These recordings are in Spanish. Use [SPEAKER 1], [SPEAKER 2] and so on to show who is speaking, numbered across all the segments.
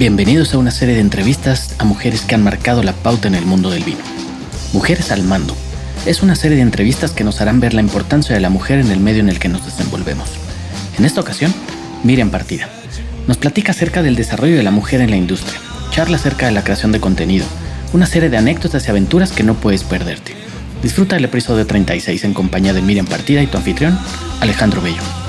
[SPEAKER 1] Bienvenidos a una serie de entrevistas a mujeres que han marcado la pauta en el mundo del vino. Mujeres al mando. Es una serie de entrevistas que nos harán ver la importancia de la mujer en el medio en el que nos desenvolvemos. En esta ocasión, Miriam Partida. Nos platica acerca del desarrollo de la mujer en la industria, charla acerca de la creación de contenido, una serie de anécdotas y aventuras que no puedes perderte. Disfruta el episodio 36 en compañía de Miriam Partida y tu anfitrión, Alejandro Bello.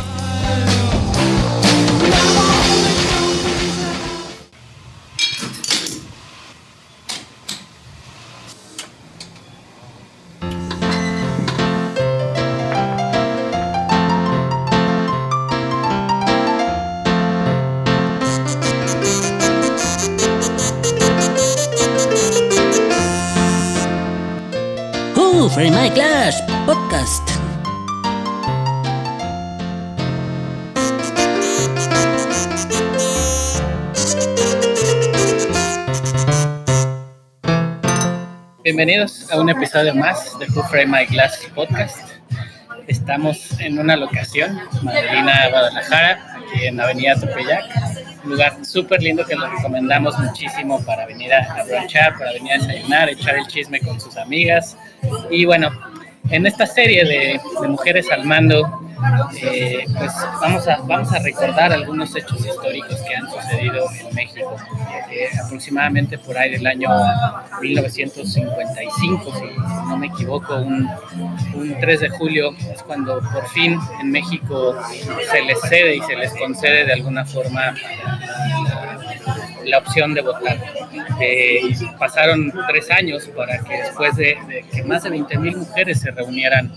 [SPEAKER 1] Bienvenidos a un episodio más de Who Frame My Glass Podcast. Estamos en una locación, Madelina, Guadalajara, aquí en Avenida Tepeyac. Un lugar súper lindo que les recomendamos muchísimo para venir a, brunchar, para venir a desayunar, echar el chisme con sus amigas, y bueno, en esta serie de, mujeres al mando, eh, pues vamos a, vamos a recordar algunos hechos históricos que han sucedido en México. Eh, aproximadamente por ahí del año 1955, si no me equivoco, un, un 3 de julio es cuando por fin en México se les cede y se les concede de alguna forma la opción de votar. Eh, pasaron tres años para que después de, que más de 20 mil mujeres se reunieran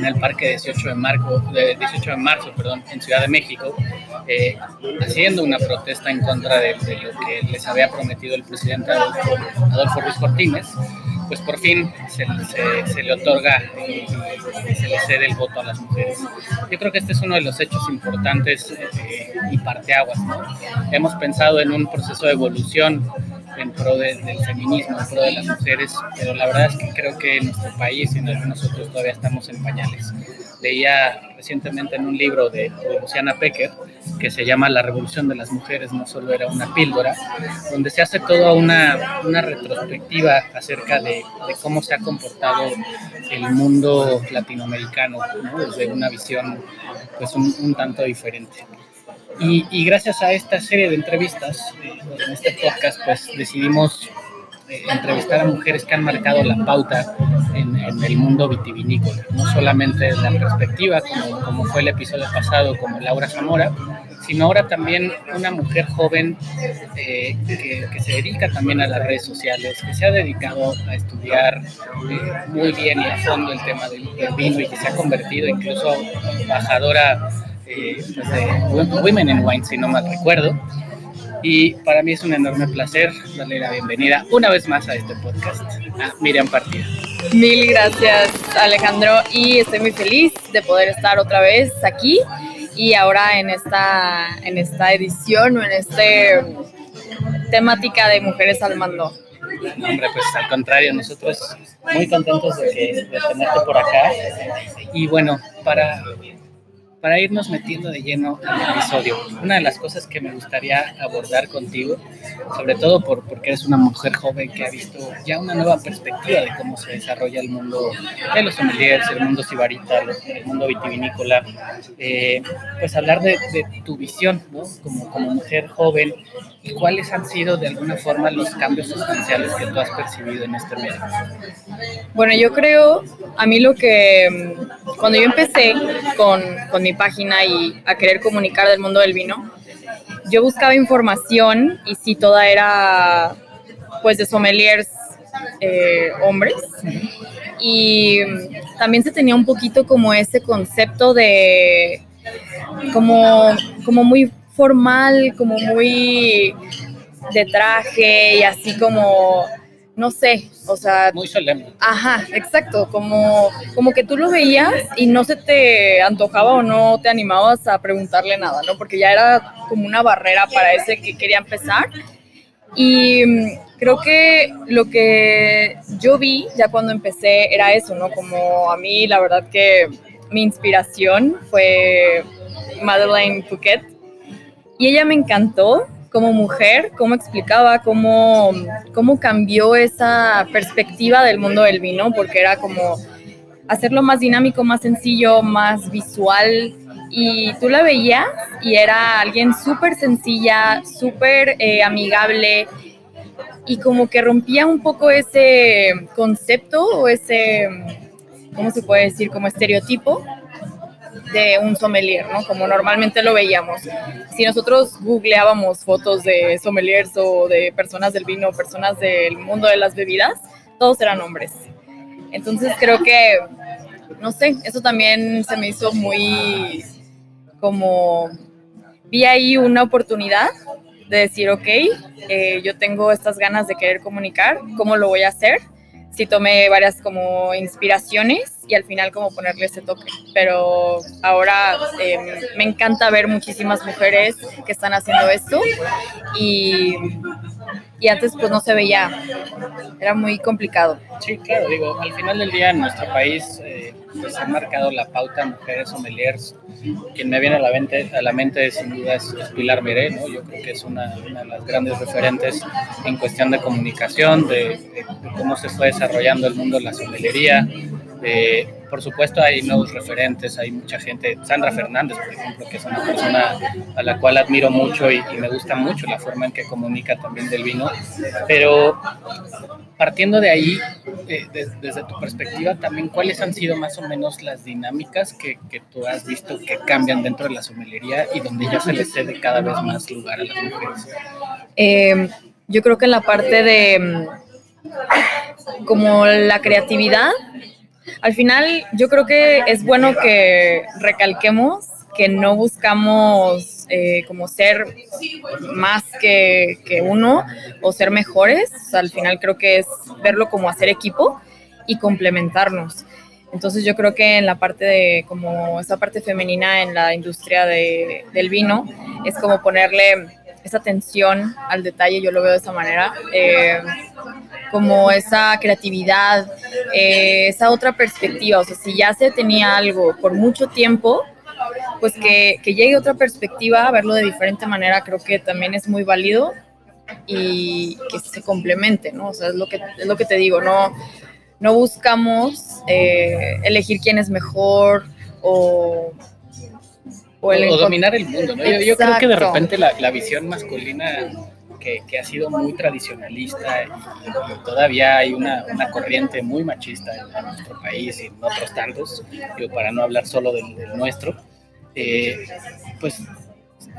[SPEAKER 1] en el Parque 18 de, marzo, de 18 de marzo perdón, en Ciudad de México, eh, haciendo una protesta en contra de, lo que les había prometido el presidente Adolfo, Adolfo Ruiz Cortines pues por fin se, le otorga y, se le cede el voto a las mujeres. Yo creo que este es uno de los hechos importantes eh, y parteaguas. ¿no? Hemos pensado en un proceso de evolución en pro del feminismo, en pro de las mujeres, pero la verdad es que creo que en nuestro país y en algunos otros todavía estamos en pañales. Leía recientemente en un libro de, Luciana Pecker que se llama La Revolución de las Mujeres, no solo era una píldora, donde se hace toda una, una retrospectiva acerca de, de, cómo se ha comportado el mundo latinoamericano, desde una visión pues un, un tanto diferente. Y, y, gracias a esta serie de entrevistas, eh, en este podcast, pues decidimos eh, entrevistar a mujeres que han marcado la pauta en, el mundo vitivinícola, no solamente desde la perspectiva, como, como, fue el episodio pasado, como Laura Zamora, sino ahora también una mujer joven eh, que, se dedica también a las redes sociales, que se ha dedicado a estudiar eh, muy bien y a fondo el tema del, vino y que se ha convertido incluso embajadora de Women in Wine, si no mal recuerdo y para mí es un enorme placer darle la bienvenida una vez más a este podcast a Miriam Partida.
[SPEAKER 2] Mil gracias Alejandro y estoy muy feliz de poder estar otra vez aquí y ahora en esta, en esta edición o en esta temática de mujeres al mando.
[SPEAKER 1] hombre, pues al contrario, nosotros muy contentos de, que, de tenerte por acá. Y bueno, para para irnos metiendo de lleno al episodio, una de las cosas que me gustaría abordar contigo, sobre todo por, porque eres una mujer joven que ha visto ya una nueva perspectiva de cómo se desarrolla el mundo de los sommeliers, el mundo sibarita, el mundo vitivinícola, eh, pues hablar de, tu visión ¿no? como, como mujer joven y cuáles han sido de alguna forma los cambios sustanciales que tú has percibido en este medio.
[SPEAKER 2] Bueno, yo creo, a mí lo que, mm, cuando yo empecé con, con mi página y a querer comunicar del mundo del vino, yo buscaba información y si toda era pues de sommeliers eh, hombres. Y también se tenía un poquito como ese concepto de como, como muy formal, como muy de traje y así como, no sé, o sea...
[SPEAKER 1] Muy solemne.
[SPEAKER 2] Ajá, exacto, como, como que tú lo veías y no se te antojaba o no te animabas a preguntarle nada, ¿no? Porque ya era como una barrera para ese que quería empezar. Y mm, creo que lo que yo vi ya cuando empecé era eso, ¿no? Como a mí la verdad que mi inspiración fue Madeleine Fouquet, y ella me encantó como mujer, cómo explicaba, cómo, cómo cambió esa perspectiva del mundo del vino, porque era como hacerlo más dinámico, más sencillo, más visual. Y tú la veías y era alguien súper sencilla, súper eh, amigable y como que rompía un poco ese concepto o ese, ¿cómo se puede decir? Como estereotipo de un sommelier, ¿no? Como normalmente lo veíamos. Si nosotros googleábamos fotos de sommeliers o de personas del vino, personas del mundo de las bebidas, todos eran hombres. Entonces creo que, no sé, eso también se me hizo muy como, vi ahí una oportunidad de decir, ok, eh, yo tengo estas ganas de querer comunicar, ¿cómo lo voy a hacer? Sí tomé varias como inspiraciones y al final como ponerle ese toque. Pero ahora em, me encanta ver muchísimas mujeres que están haciendo esto y, y antes pues no se veía, era muy complicado.
[SPEAKER 1] Sí, claro, digo, al final del día en nuestro país eh, pues han marcado la pauta mujeres sommeliers. Quien me viene a la mente, a la mente sin duda es, Pilar Meré, ¿no? Yo creo que es una, una, de las grandes referentes en cuestión de comunicación, de, de, cómo se fue desarrollando el mundo de la sommelería. Eh, por supuesto hay nuevos referentes, hay mucha gente, Sandra Fernández, por ejemplo, que es una persona a la cual admiro mucho y, y me gusta mucho la forma en que comunica también del vino, pero partiendo de ahí, eh, de, desde tu perspectiva, también cuáles han sido más o menos las dinámicas que, que, tú has visto que cambian dentro de la somelería y donde ya se le cede cada vez más lugar a las mujeres.
[SPEAKER 2] Eh, yo creo que en la parte de como la creatividad, al final yo creo que es bueno que recalquemos que no buscamos eh, como ser más que, que, uno o ser mejores. O sea, al final creo que es verlo como hacer equipo y complementarnos. Entonces yo creo que en la parte de como esa parte femenina en la industria de, del vino es como ponerle esa atención al detalle, yo lo veo de esa manera. Eh, como esa creatividad, eh, esa otra perspectiva. O sea, si ya se tenía algo por mucho tiempo, pues que, que, llegue otra perspectiva, a verlo de diferente manera, creo que también es muy válido y que se complemente, ¿no? O sea, es lo que, es lo que te digo, no, no buscamos eh, elegir quién es mejor o...
[SPEAKER 1] O, el o dominar el mundo, ¿no? Yo, yo, creo que de repente la, la visión masculina que, que, ha sido muy tradicionalista y, y todavía hay una, una, corriente muy machista en, en, nuestro país y en otros tantos, digo, para no hablar solo del, del nuestro, eh, pues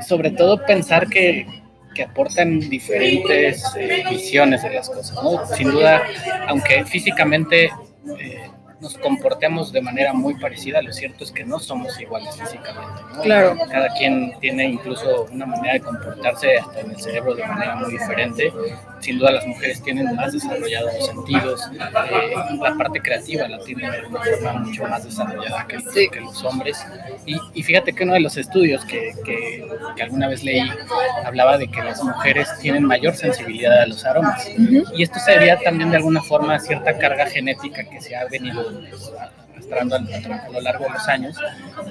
[SPEAKER 1] sobre todo pensar que, que aportan diferentes eh, visiones de las cosas, ¿no? Sin duda, aunque físicamente eh, nos comportemos de manera muy parecida, lo cierto es que no somos iguales físicamente. ¿no?
[SPEAKER 2] Claro.
[SPEAKER 1] Cada quien tiene incluso una manera de comportarse hasta en el cerebro de manera muy diferente. Sin duda las mujeres tienen más desarrollados los sentidos, eh, la parte creativa la tienen de una forma mucho más desarrollada que, sí. que los hombres. Y, y, fíjate que uno de los estudios que, que, que, alguna vez leí hablaba de que las mujeres tienen mayor sensibilidad a los aromas. Uh -huh. Y esto se debía también de alguna forma a cierta carga genética que se ha venido arrastrando a, lo largo de los años,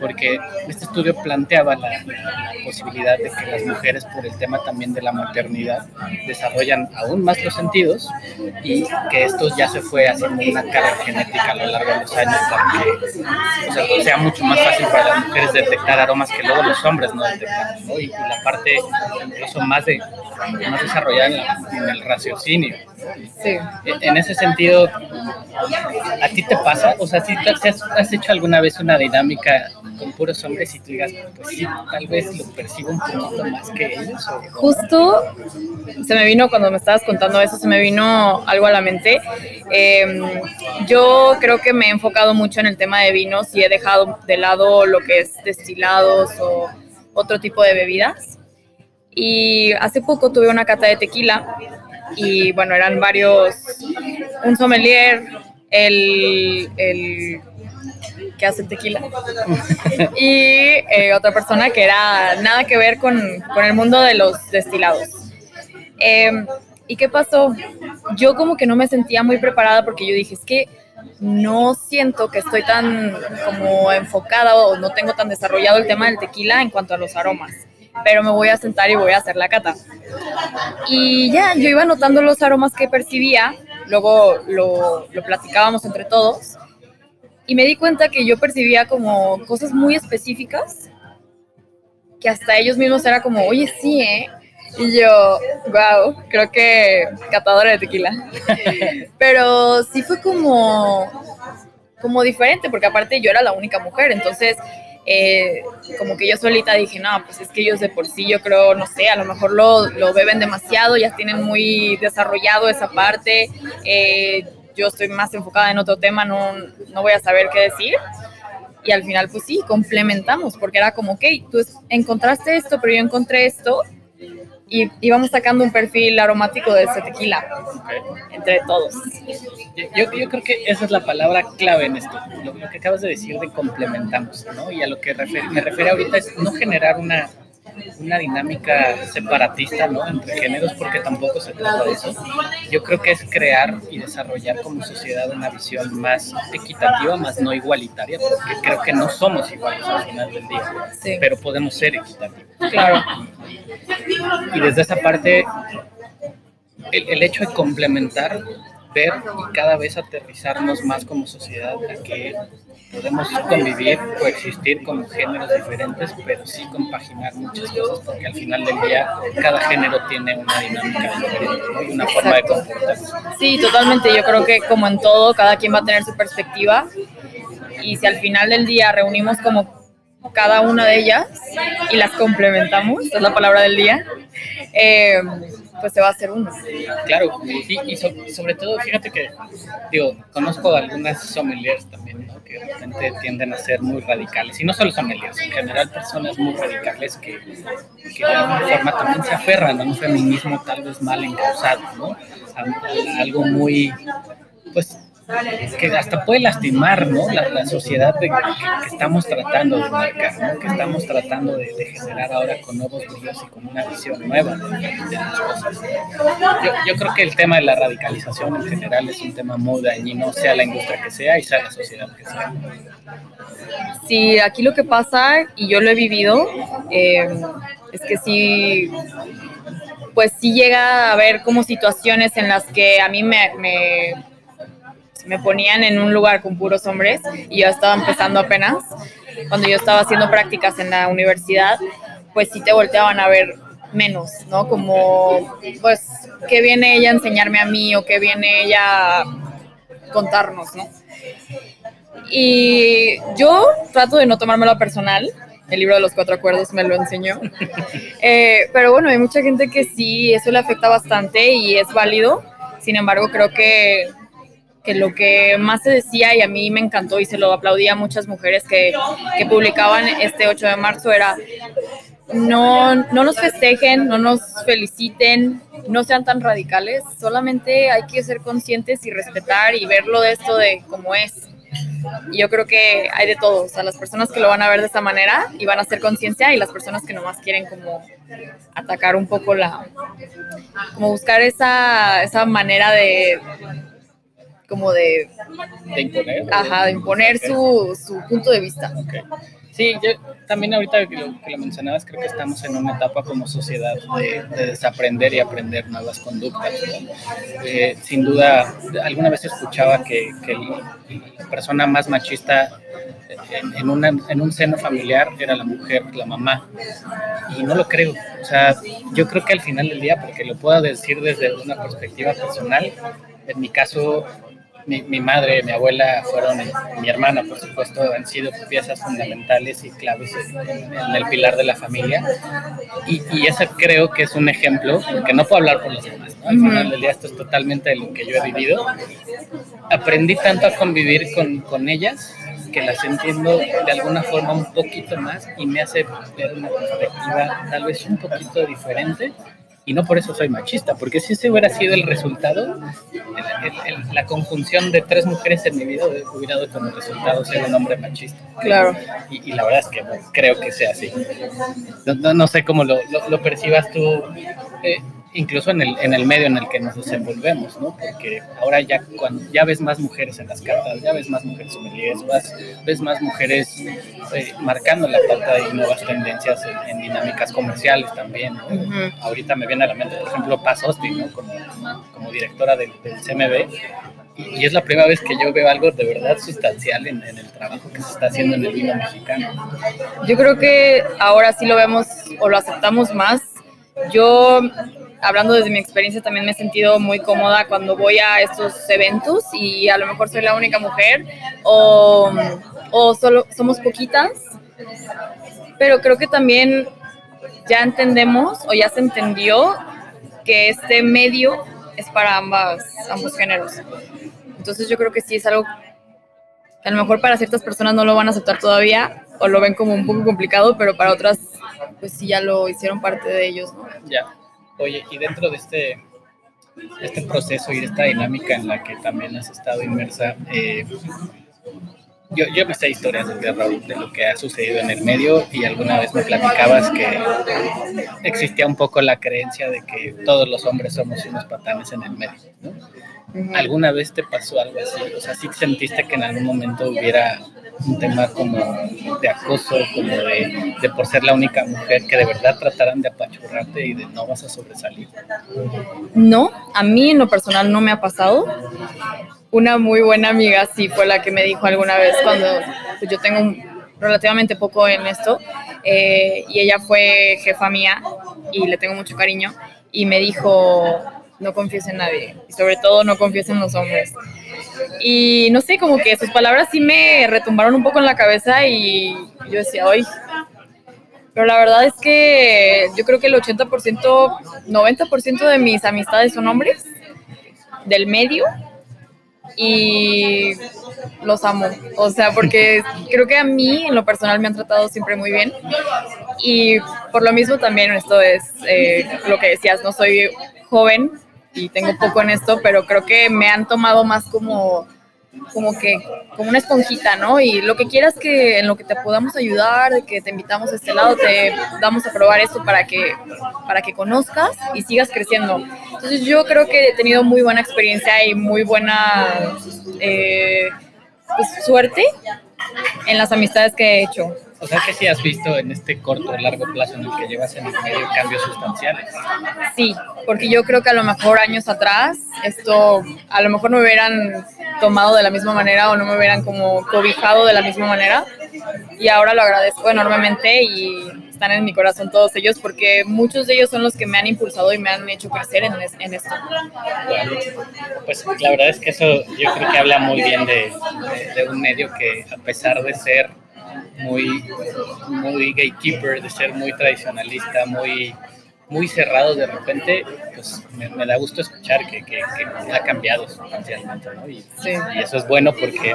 [SPEAKER 1] porque este estudio planteaba la, la, posibilidad de que las mujeres, por el tema también de la maternidad, desarrollan aún más los sentidos y que esto ya se fue haciendo una carga genética a lo largo de los años para que o sea, sea mucho más fácil para las mujeres detectar aromas que luego los hombres no detectan, ¿no? Y, y, la parte incluso más, de, más desarrollada en, la, en el raciocinio.
[SPEAKER 2] Sí.
[SPEAKER 1] En ese sentido, ¿a ti te pasa? O sea, si has, has, hecho alguna vez una dinámica con puros hombres y tú digas, pues sí, tal vez lo percibo un poquito más que ellos. ¿o?
[SPEAKER 2] Justo se me vino, cuando me estabas contando eso, se me vino algo a la mente. Eh, yo creo que me he enfocado mucho en el tema de vinos y he dejado de lado lo que es destilados o otro tipo de bebidas. Y hace poco tuve una cata de tequila y bueno, eran varios, un sommelier, el, el que hace tequila y eh, otra persona que era nada que ver con, con el mundo de los destilados. Eh, ¿Y qué pasó? Yo como que no me sentía muy preparada porque yo dije, es que no siento que estoy tan como enfocada o no tengo tan desarrollado el tema del tequila en cuanto a los aromas pero me voy a sentar y voy a hacer la cata. Y ya, yo iba notando los aromas que percibía, luego lo, lo platicábamos entre todos y me di cuenta que yo percibía como cosas muy específicas que hasta ellos mismos era como, oye, sí, ¿eh? Y yo, wow, creo que catadora de tequila. Pero sí fue como, como diferente, porque aparte yo era la única mujer, entonces eh, como que yo solita dije, no, pues es que ellos de por sí, yo creo, no sé, a lo mejor lo, lo beben demasiado, ya tienen muy desarrollado esa parte. Eh, yo estoy más enfocada en otro tema, no, no voy a saber qué decir. Y al final, pues sí, complementamos, porque era como, ok, tú encontraste esto, pero yo encontré esto, y íbamos sacando un perfil aromático de ese tequila entre todos.
[SPEAKER 1] Yo, yo, creo que esa es la palabra clave en esto, lo, que acabas de decir de complementamos, ¿no? Y a lo que me refiero ahorita es no generar una una dinámica separatista ¿no? entre géneros, porque tampoco se trata de eso. Yo creo que es crear y desarrollar como sociedad una visión más equitativa, más no igualitaria, porque creo que no somos iguales al final del día, pero podemos ser equitativos.
[SPEAKER 2] Claro.
[SPEAKER 1] Y desde esa parte, el, el hecho de complementar ver y cada vez aterrizarnos más como sociedad a que podemos convivir, coexistir con géneros diferentes, pero sí compaginar muchas cosas, porque al final del día cada género tiene una dinámica diferente y una forma de comportarse.
[SPEAKER 2] Sí, totalmente. Yo creo que como en todo, cada quien va a tener su perspectiva y si al final del día reunimos como cada una de ellas y las complementamos, es la palabra del día, eh, pues se va a hacer uno.
[SPEAKER 1] Claro, y, sobre todo, fíjate que, digo, conozco algunas sommeliers también, ¿no? que de repente tienden a ser muy radicales, y no solo sommeliers, en general personas muy radicales que, de alguna forma también se aferran a un feminismo tal vez mal encausado, ¿no? algo muy, pues que hasta puede lastimar ¿no? la, sociedad que, estamos tratando de marcar, que estamos tratando de, generar ahora con nuevos videos y con una visión nueva de, las cosas. Yo, creo que el tema de la radicalización en general es un tema muy dañino, sea la industria que sea y sea la sociedad que sea.
[SPEAKER 2] Sí, aquí lo que pasa, y yo lo he vivido, eh, es que sí pues sí llega a haber como situaciones en las que a mí me ponían en un lugar con puros hombres y yo estaba empezando apenas. Cuando yo estaba haciendo prácticas en la universidad, pues sí te volteaban a ver menos, ¿no? Como, pues, ¿qué viene ella a enseñarme a mí o qué viene ella a contarnos, ¿no? Y yo trato de no tomármelo personal, el libro de los cuatro acuerdos me lo enseñó. Eh, pero bueno, hay mucha gente que sí, eso le afecta bastante y es válido. Sin embargo, creo que lo que más se decía y a mí me encantó y se lo aplaudía a muchas mujeres que, que publicaban este 8 de marzo era no, no nos festejen, no nos feliciten, no sean tan radicales, solamente hay que ser conscientes y respetar y verlo de esto de cómo es. Y yo creo que hay de todo, o sea, las personas que lo van a ver de esta manera y van a hacer conciencia y las personas que nomás quieren como atacar un poco la, como buscar esa, esa manera de, como de,
[SPEAKER 1] de imponer,
[SPEAKER 2] ajá, de imponer su, su, punto de vista.
[SPEAKER 1] Sí, yo también ahorita que lo, que lo, mencionabas, creo que estamos en una etapa como sociedad de, desaprender y aprender nuevas conductas. Eh, sin duda, alguna vez escuchaba que, que la persona más machista en, en, una, en, un seno familiar era la mujer, la mamá. Y no lo creo. O sea, yo creo que al final del día, porque lo puedo decir desde una perspectiva personal, en mi caso mi, madre, mi abuela fueron, mi hermana por supuesto, han sido piezas fundamentales y claves en, el pilar de la familia. Y, y ese creo que es un ejemplo, que no puedo hablar por los demás, al final del día esto es totalmente de lo que yo he vivido. Aprendí tanto a convivir con, con ellas que las entiendo de alguna forma un poquito más y me hace ver una perspectiva tal vez un poquito diferente y no por eso soy machista, porque si ese hubiera sido el resultado, la conjunción de tres mujeres en mi vida hubiera dado como resultado ser un hombre machista.
[SPEAKER 2] Claro.
[SPEAKER 1] Y, la verdad es que creo que sea así. No, no, sé cómo lo, lo, percibas tú. Eh, incluso en el, en el medio en el que nos desenvolvemos, ¿no? Porque ahora ya, cuando, ya ves más mujeres en las cartas, ya ves más mujeres sommeliers, ves, ves más mujeres eh, marcando la pauta de nuevas tendencias en, en dinámicas comerciales también, ¿no?
[SPEAKER 2] Ujú.
[SPEAKER 1] Ahorita me viene a la mente, por ejemplo, Paz Austin, ¿no? Como, como directora del, del CMB, y, y es la primera vez que yo veo algo de verdad sustancial en, en el trabajo que se está haciendo en el vino mexicano.
[SPEAKER 2] Yo creo que ahora sí lo vemos o lo aceptamos más. Yo, hablando desde mi experiencia, también me he sentido muy cómoda cuando voy a estos eventos y a lo mejor soy la única mujer o, o solo somos poquitas. Pero creo que también ya entendemos o ya se entendió que este medio es para ambas, ambos géneros. Entonces yo creo que sí es algo que a lo mejor para ciertas personas no lo van a aceptar todavía o lo ven como un poco complicado, pero para otras pues sí ya lo hicieron parte de ellos.
[SPEAKER 1] Oye, y dentro de este, este proceso y de esta dinámica en la que también has estado inmersa, eh, yo, yo me sé historias de terror de lo que ha sucedido en el medio y alguna vez me platicabas que existía un poco la creencia de que todos los hombres somos unos patanes en el medio. ¿no? ¿Alguna vez te pasó algo así? O sea, ¿sí sentiste que en algún momento hubiera un tema como de acoso, como de, de por ser la única mujer, que de verdad trataran de apachurrarte y de no vas a sobresalir?
[SPEAKER 2] No, a mí en lo personal no me ha pasado. Una muy buena amiga sí fue la que me dijo alguna vez cuando pues, yo tengo relativamente poco en esto eh, y ella fue jefa mía y le tengo mucho cariño y me dijo no confíes en nadie y sobre todo no confíes en los hombres. Y no sé, como que sus palabras sí me retumbaron un poco en la cabeza y yo decía, hoy pero la verdad es que yo creo que el 80%, 90% de mis amistades son hombres del medio y los amo. O sea, porque creo que a mí en lo personal me han tratado siempre muy bien. Y por lo mismo también esto es eh, lo que decías, no soy joven y tengo poco en esto, pero creo que me han tomado más como como que como una esponjita, ¿no? Y lo que quieras que en lo que te podamos ayudar, de que te invitamos a este lado, te damos a probar esto para que para que conozcas y sigas creciendo. Entonces yo creo que he tenido muy buena experiencia y muy buena eh, pues, suerte en las amistades que he hecho.
[SPEAKER 1] O sea que sí has visto en este corto o largo plazo en el que llevas en el medio cambios sustanciales.
[SPEAKER 2] Sí, porque yo creo que a lo mejor años atrás esto a lo mejor me hubieran tomado de la misma manera o no me hubieran como cobijado de la misma manera y ahora lo agradezco enormemente y están en mi corazón todos ellos porque muchos de ellos son los que me han impulsado y me han hecho crecer en, es- en esto.
[SPEAKER 1] Pues la verdad es que eso yo creo que habla muy bien de, de- de un medio que a pesar de ser muy, muy gatekeeper, de ser muy tradicionalista, muy, muy cerrado de repente, pues me, me da gusto escuchar que, que- que ha cambiado sustancialmente, ¿no? Y,
[SPEAKER 2] Sí.
[SPEAKER 1] y eso es bueno porque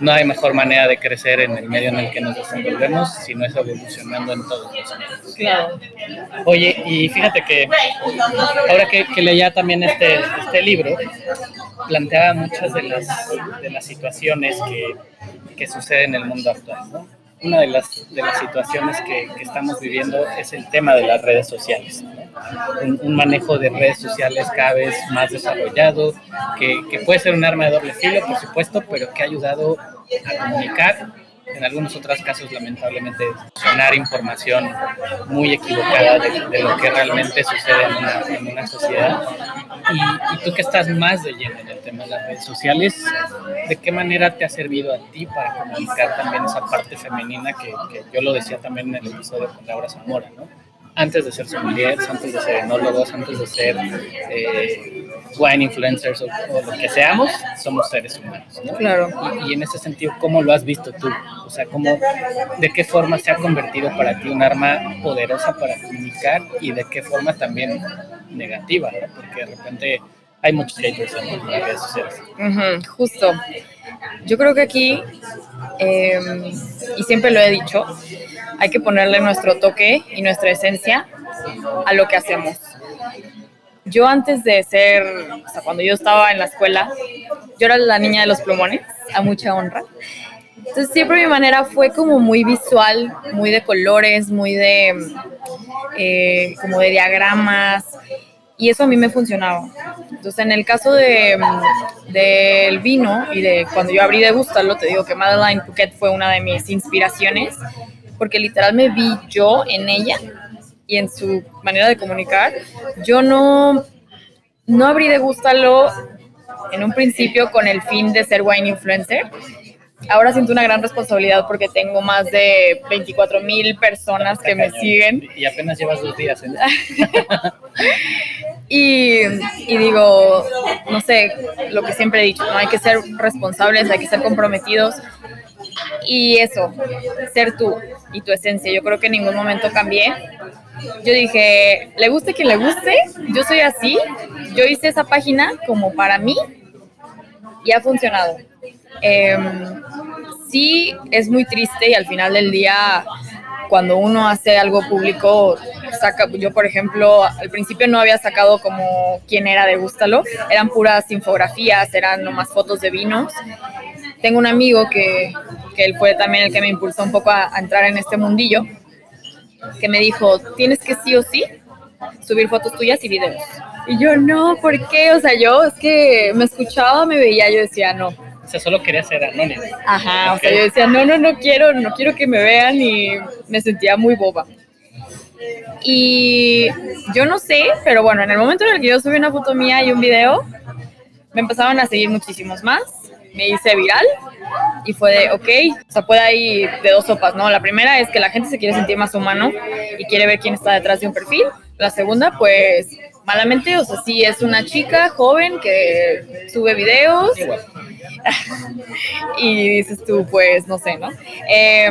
[SPEAKER 1] no hay mejor manera de crecer en el medio en el que nos desenvolvemos si no es evolucionando en todos los ámbitos.
[SPEAKER 2] Claro.
[SPEAKER 1] Oye, y fíjate que ahora que, que leía también este, este libro, planteaba muchas de las, de las situaciones que, que suceden en el mundo actual. ¿no? Una de las, de las situaciones que, que estamos viviendo es el tema de las redes sociales. Un, un manejo de redes sociales cada vez más desarrollado, que, que puede ser un arma de doble filo, por supuesto, pero que ha ayudado a comunicar en algunos otros casos lamentablemente gestionar información muy equivocada de, de lo que realmente sucede en una, en una sociedad. Y, y tú que estás más de lleno en el tema de las redes sociales, ¿de qué manera te ha servido a ti para comunicar también esa parte femenina que, que yo lo decía también en el episodio con Laura Zamora, ¿no? Antes de ser sommeliers, antes de ser enólogos, antes de ser eh, wine influencers o, o lo que seamos, somos seres humanos, ¿no?
[SPEAKER 2] Claro.
[SPEAKER 1] Y, y en ese sentido, ¿cómo lo has visto tú? O sea, ¿cómo, ¿de qué forma se ha convertido para ti un arma poderosa para comunicar y de qué forma también negativa? ¿no? Porque de repente hay muchos haters en las redes sociales.
[SPEAKER 2] Ujú, justo. Yo creo que aquí, eh, y siempre lo he dicho, hay que ponerle nuestro toque y nuestra esencia a lo que hacemos. Yo antes de ser, o sea, cuando yo estaba en la escuela, yo era la niña de los plumones, a mucha honra. Entonces siempre mi manera fue como muy visual, muy de colores, muy de, eh, como de diagramas. Y eso a mí me funcionaba. Entonces, en el caso de, del vino y de cuando yo abrí de Gustalo, te digo que Madeline Phuket fue una de mis inspiraciones, porque literal me vi yo en ella y en su manera de comunicar. Yo no, no abrí de Gustalo en un principio con el fin de ser wine influencer. Ahora siento una gran responsabilidad porque tengo más de 24 mil personas que me siguen.
[SPEAKER 1] Y apenas llevas dos días. ¿eh?
[SPEAKER 2] y, y, digo, no sé, lo que siempre he dicho, ¿no? hay que ser responsables, hay que ser comprometidos. Y eso, ser tú y tu esencia. Yo creo que en ningún momento cambié. Yo dije, le guste quien le guste, yo soy así. Yo hice esa página como para mí y ha funcionado. Eh, sí es muy triste y al final del día cuando uno hace algo público, saca, yo por ejemplo, al principio no había sacado como quién era de Gústalo, eran puras infografías, eran nomás fotos de vinos. Tengo un amigo que, que él fue también el que me impulsó un poco a, a entrar en este mundillo, que me dijo, tienes que sí o sí subir fotos tuyas y videos. Y yo, no, ¿por qué? O sea, yo es que me escuchaba, me veía, yo decía, no.
[SPEAKER 1] O sea, solo quería ser anónimo.
[SPEAKER 2] Ajá, o sea, yo decía, no, no, no quiero, no quiero que me vean y me sentía muy boba. Y yo no sé, pero bueno, en el momento en el que yo subí una foto mía y un video, me empezaban a seguir muchísimos más. Me hice viral y fue de, ok, o sea, puede ir de dos sopas, ¿no? La primera es que la gente se quiere sentir más humano y quiere ver quién está detrás de un perfil. La segunda, pues, malamente, o sea, sí es una chica joven que sube videos y dices tú, pues, no sé, ¿no? Eh,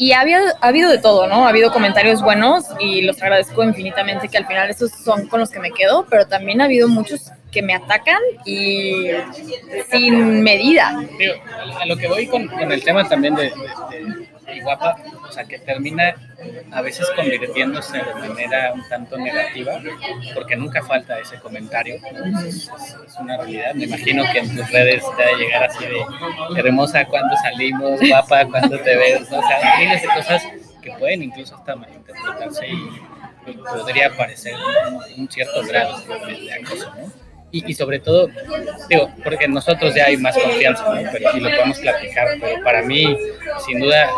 [SPEAKER 2] y ha habido, ha habido de todo, ¿no? Ha habido comentarios buenos y los agradezco infinitamente que al final esos son con los que me quedo, pero también ha habido muchos que me atacan y sin medida.
[SPEAKER 1] Digo, a lo que voy con, con el tema también de, de, de, guapa, o sea, que termina a veces convirtiéndose de manera un tanto negativa, porque nunca falta ese comentario, ¿no? es, es, una realidad. Me imagino que en tus redes te va a llegar así de hermosa cuando salimos, guapa cuando te ves, ¿no? o sea, miles de cosas que pueden incluso hasta malinterpretarse y podría parecer un, un cierto grado de acoso, ¿no? Y, y, sobre todo, digo, porque nosotros ya hay más confianza, ¿no? pero, y lo podemos platicar, pero para mí, sin duda,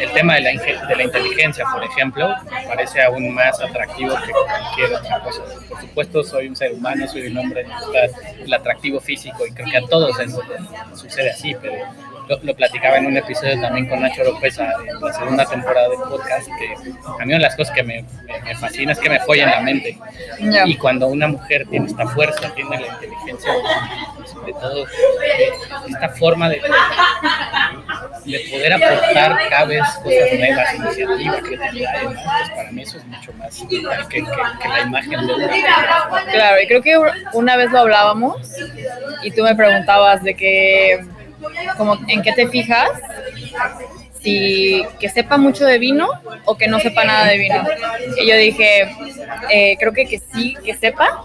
[SPEAKER 1] el tema de la, de la inteligencia, por ejemplo, me parece aún más atractivo que cualquier otra cosa. Por supuesto, soy un ser humano, soy un hombre, el atractivo físico y creo que a todos eso sucede así, pero lo, lo, platicaba en un episodio también con Nacho López en la segunda temporada del podcast, que a mí una de las cosas que me, me, me fascina es que me follen la mente. Yeah. Y cuando una mujer tiene esta fuerza, tiene la inteligencia, sobre todo esta forma de, de poder aportar cada vez cosas nuevas, iniciativas, creatividad, ¿no? pues para mí eso es mucho más que, que, que, la imagen de una
[SPEAKER 2] Claro, y creo que una vez lo hablábamos y tú me preguntabas de que como en qué te fijas, si que sepa mucho de vino o que no sepa nada de vino. Y yo dije, eh, creo que que sí, que sepa.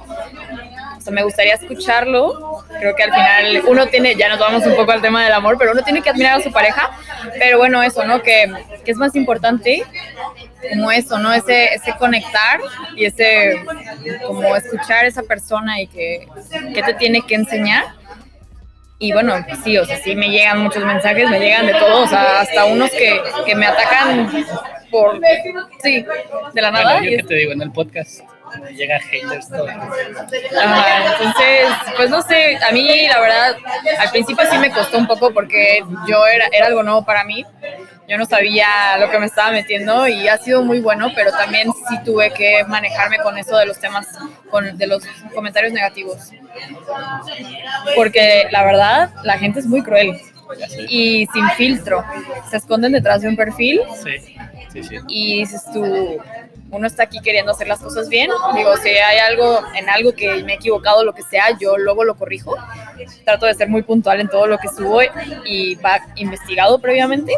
[SPEAKER 2] O sea, me gustaría escucharlo. Creo que al final uno tiene, ya nos vamos un poco al tema del amor, pero uno tiene que admirar a su pareja. Pero bueno, eso, ¿no? Que, que es más importante como eso, ¿no? Ese, ese conectar y ese, como escuchar a esa persona y que, que te tiene que enseñar y bueno, sí, o sea, sí me llegan muchos mensajes, me llegan de todo, o sea, hasta unos que, que me atacan por, sí, de la nada.
[SPEAKER 1] Bueno, yo que te digo, en el podcast llega haters todo.
[SPEAKER 2] Ajá, entonces, pues no sé, a mí la verdad, al principio sí me costó un poco porque yo era, era algo nuevo para mí, yo no sabía lo que me estaba metiendo y ha sido muy bueno, pero también sí tuve que manejarme con eso de los temas, con, de los comentarios negativos. Porque la verdad, la gente es muy cruel y sin filtro. Se esconden detrás de un perfil
[SPEAKER 1] sí, sí, sí.
[SPEAKER 2] y dices tú, uno está aquí queriendo hacer las cosas bien. Digo, si hay algo en algo que me he equivocado, lo que sea, yo luego lo corrijo. Trato de ser muy puntual en todo lo que subo y va investigado previamente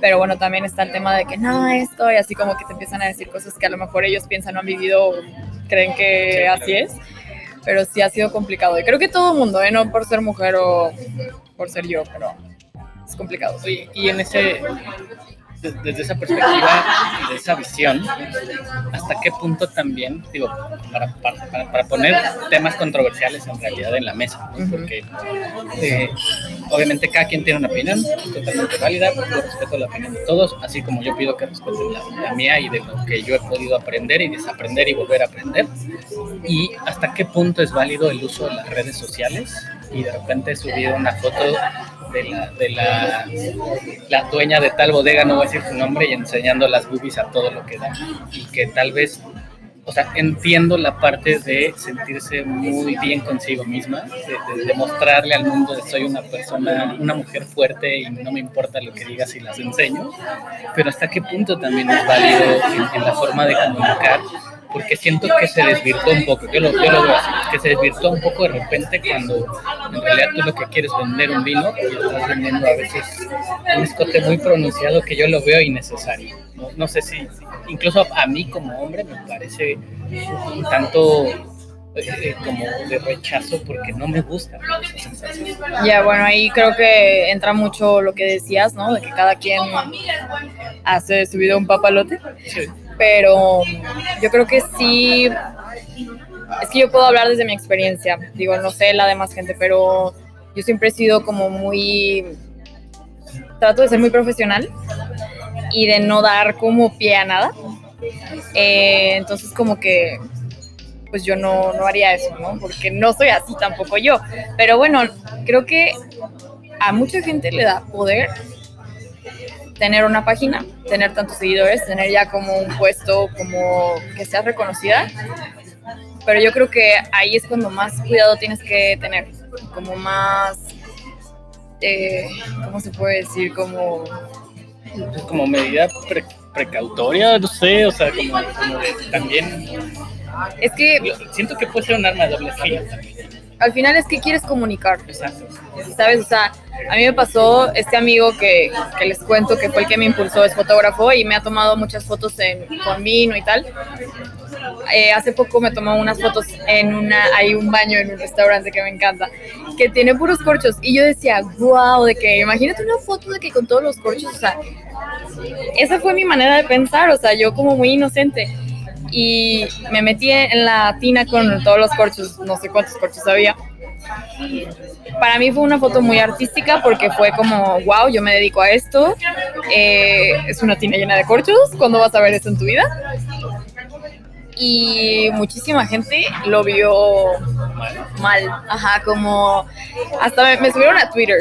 [SPEAKER 2] pero bueno, también está el tema de que no, esto, y así como que te empiezan a decir cosas que a lo mejor ellos piensan, no han vivido, creen que sí, así claro. es, pero sí ha sido complicado. Y creo que todo el mundo, ¿eh? no por ser mujer o por ser yo, pero es complicado.
[SPEAKER 1] Oye, y en ese, desde esa perspectiva, de esa visión, hasta qué punto también, digo, para, para, para poner temas controversiales en realidad en la mesa, porque eh, obviamente cada quien tiene una opinión totalmente válida, yo respeto la opinión de todos, así como yo pido que respeten la, la mía y de lo que yo he podido aprender y desaprender y volver a aprender, y hasta qué punto es válido el uso de las redes sociales y de repente subido una foto de la, de la, la dueña de tal bodega, no voy a decir su nombre, y enseñando las boobies a todo lo que da. Y que tal vez, o sea, entiendo la parte de sentirse muy bien consigo misma, de, de, mostrarle al mundo que soy una persona, una mujer fuerte y no me importa lo que digas y las enseño, pero hasta qué punto también es válido en, en la forma de comunicar porque siento que se desvirtuó un poco, yo lo, yo lo veo así, que se desvirtuó un poco de repente cuando en realidad tú lo que quieres vender un vino y estás vendiendo a veces un escote muy pronunciado que yo lo veo innecesario. No, no sé si, incluso a mí como hombre me parece un tanto eh, como de rechazo porque no me gusta esa sensación.
[SPEAKER 2] Ya, bueno, ahí creo que entra mucho lo que decías, ¿no? De que cada quien hace su vida un papalote.
[SPEAKER 1] Sí.
[SPEAKER 2] Pero yo creo que sí, es que yo puedo hablar desde mi experiencia, digo, no sé la demás gente, pero yo siempre he sido como muy, trato de ser muy profesional y de no dar como pie a nada. Eh, entonces como que pues yo no, no haría eso, ¿no? Porque no soy así tampoco yo. Pero bueno, creo que a mucha gente le da poder tener una página, tener tantos seguidores, tener ya como un puesto, como que seas reconocida. Pero yo creo que ahí es cuando más cuidado tienes que tener, como más, eh, ¿cómo se puede decir? Como...
[SPEAKER 1] Como medida pre precautoria, no sé, o sea, como, como también...
[SPEAKER 2] Es que...
[SPEAKER 1] Siento que puede ser un arma de doble filo
[SPEAKER 2] al final es que quieres comunicar.
[SPEAKER 1] Exacto.
[SPEAKER 2] ¿Sabes? O sea, a mí me pasó este amigo que, que, les cuento que fue el que me impulsó, es fotógrafo y me ha tomado muchas fotos en, con vino y tal. Eh, hace poco me tomó unas fotos en una, hay un baño en un restaurante que me encanta, que tiene puros corchos. Y yo decía, wow, de que imagínate una foto de que con todos los corchos, o sea, esa fue mi manera de pensar, o sea, yo como muy inocente y me metí en la tina con todos los corchos, no sé cuántos corchos había. Para mí fue una foto muy artística porque fue como, wow, yo me dedico a esto, eh, es una tina llena de corchos, ¿cuándo vas a ver esto en tu vida? Y muchísima gente lo vio mal, ajá, como hasta me, me subieron a Twitter,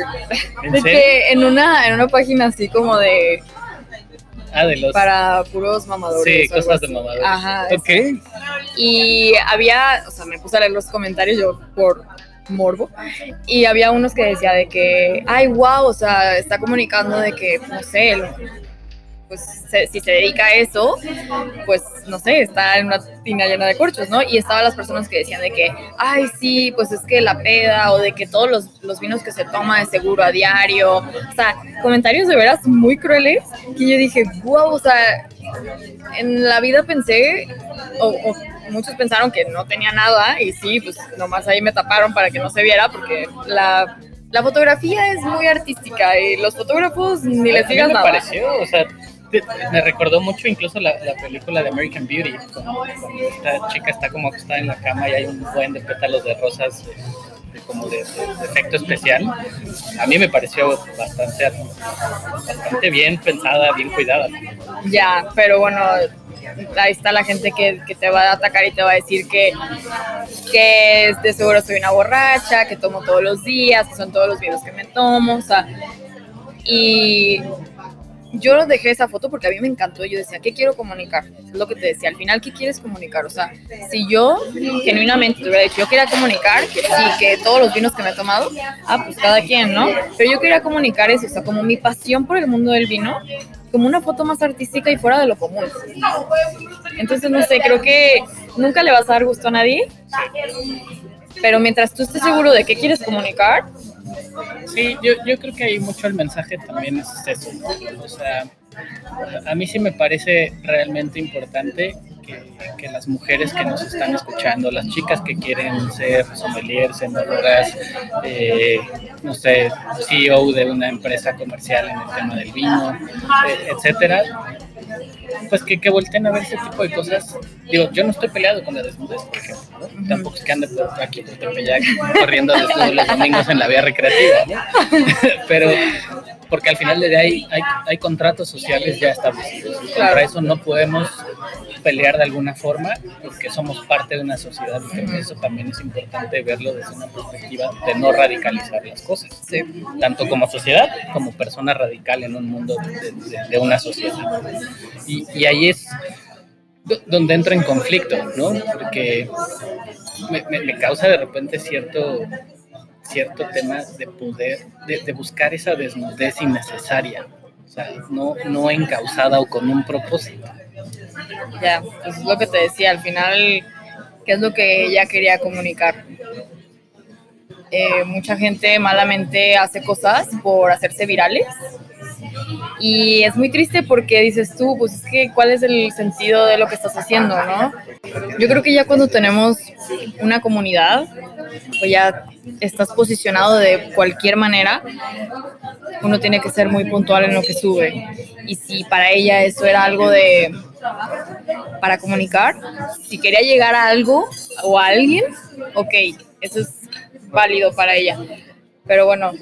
[SPEAKER 2] de que en una, en una página así como de
[SPEAKER 1] Ah, de los...
[SPEAKER 2] Para puros mamadores.
[SPEAKER 1] Sí, cosas de mamadores.
[SPEAKER 2] Ajá.
[SPEAKER 1] Ok.
[SPEAKER 2] Y había, o sea, me puse a leer los comentarios yo por morbo y había unos que decía de que, ay, wow, o sea, está comunicando de que, no sé, pues se, si se dedica a eso, pues no sé, está en una tina llena de corchos, ¿no? Y estaban las personas que decían de que, ay, sí, pues es que la peda o de que todos los, los vinos que se toma de seguro a diario, o sea, comentarios de veras muy crueles que yo dije, wow, o sea, en la vida pensé, o, o muchos pensaron que no tenía nada y sí, pues nomás ahí me taparon para que no se viera porque la la fotografía es muy artística y los fotógrafos ni les digas
[SPEAKER 1] me
[SPEAKER 2] nada.
[SPEAKER 1] pareció, o sea, me recordó mucho incluso la, la, película de American Beauty, cuando, cuando, esta chica está como acostada en la cama y hay un buen de pétalos de rosas de, de como de, de, efecto especial. A mí me pareció bastante, bastante bien pensada, bien cuidada.
[SPEAKER 2] Ya, pero bueno, ahí está la gente que, que, te va a atacar y te va a decir que, que de seguro soy una borracha, que tomo todos los días, que son todos los videos que me tomo, o sea, y yo dejé esa foto porque a mí me encantó. Yo decía, ¿qué quiero comunicar? Es lo que te decía. Al final, ¿qué quieres comunicar? O sea, si yo genuinamente te hubiera dicho, yo quería comunicar sí, que todos los vinos que me he tomado, ah, pues cada quien, ¿no? Pero yo quería comunicar eso, o sea, como mi pasión por el mundo del vino, como una foto más artística y fuera de lo común. Entonces, no sé, creo que nunca le vas a dar gusto a nadie. Pero mientras tú estés seguro de qué quieres comunicar,
[SPEAKER 1] Sí, yo, yo creo que hay mucho el mensaje también es eso, ¿no? O sea, a mí sí me parece realmente importante que, las mujeres que nos están escuchando, las chicas que quieren ser sommeliers, enólogas, eh, no sé, CEO de una empresa comercial en el tema del vino, eh, etcétera, pues que, que volteen a ver ese tipo de cosas. Digo, yo no estoy peleado con la desnudez, por ejemplo, ¿no? Tampoco es que ande por aquí por Tepeyac corriendo desnudo los domingos en la vía recreativa, ¿no? Pero porque al final de ahí hay, hay contratos sociales ya establecidos. Y contra eso no podemos pelear de alguna forma porque somos parte de una sociedad y creo que eso también es importante verlo desde una perspectiva de no radicalizar las cosas, tanto como sociedad como persona radical en un mundo de, una sociedad. Y, y, ahí es donde entra en conflicto, ¿no? Porque me, me causa de repente cierto cierto tema de poder, de, buscar esa desnudez innecesaria, o sea, no, no encausada o con un propósito.
[SPEAKER 2] Ya, pues es lo que te decía, al final, ¿qué es lo que ella quería comunicar? Eh, mucha gente malamente hace cosas por hacerse virales y es muy triste porque dices tú, pues es que cuál es el sentido de lo que estás haciendo, ¿no? Yo creo que ya cuando tenemos una comunidad, o ya estás posicionado de cualquier manera, uno tiene que ser muy puntual en lo que sube. Y si para ella eso era algo de para comunicar, si quería llegar a algo o a alguien, ok, eso es válido para ella. Pero bueno,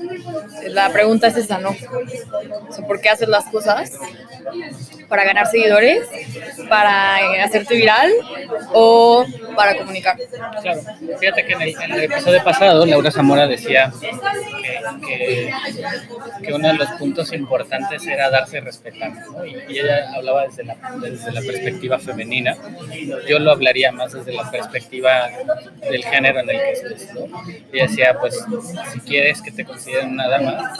[SPEAKER 2] la pregunta es esa, ¿no? ¿Por qué haces las cosas? ¿Para ganar seguidores? ¿Para hacerte viral? ¿O para comunicar?
[SPEAKER 1] Claro, fíjate que en el, episodio pasado Laura Zamora decía que, uno de los puntos importantes era darse respetar, ¿no? y, ella hablaba desde la, desde la perspectiva femenina. Yo lo hablaría más desde la perspectiva del género en el que estés, ¿no? Y decía, pues, si quieres que te consideren una dama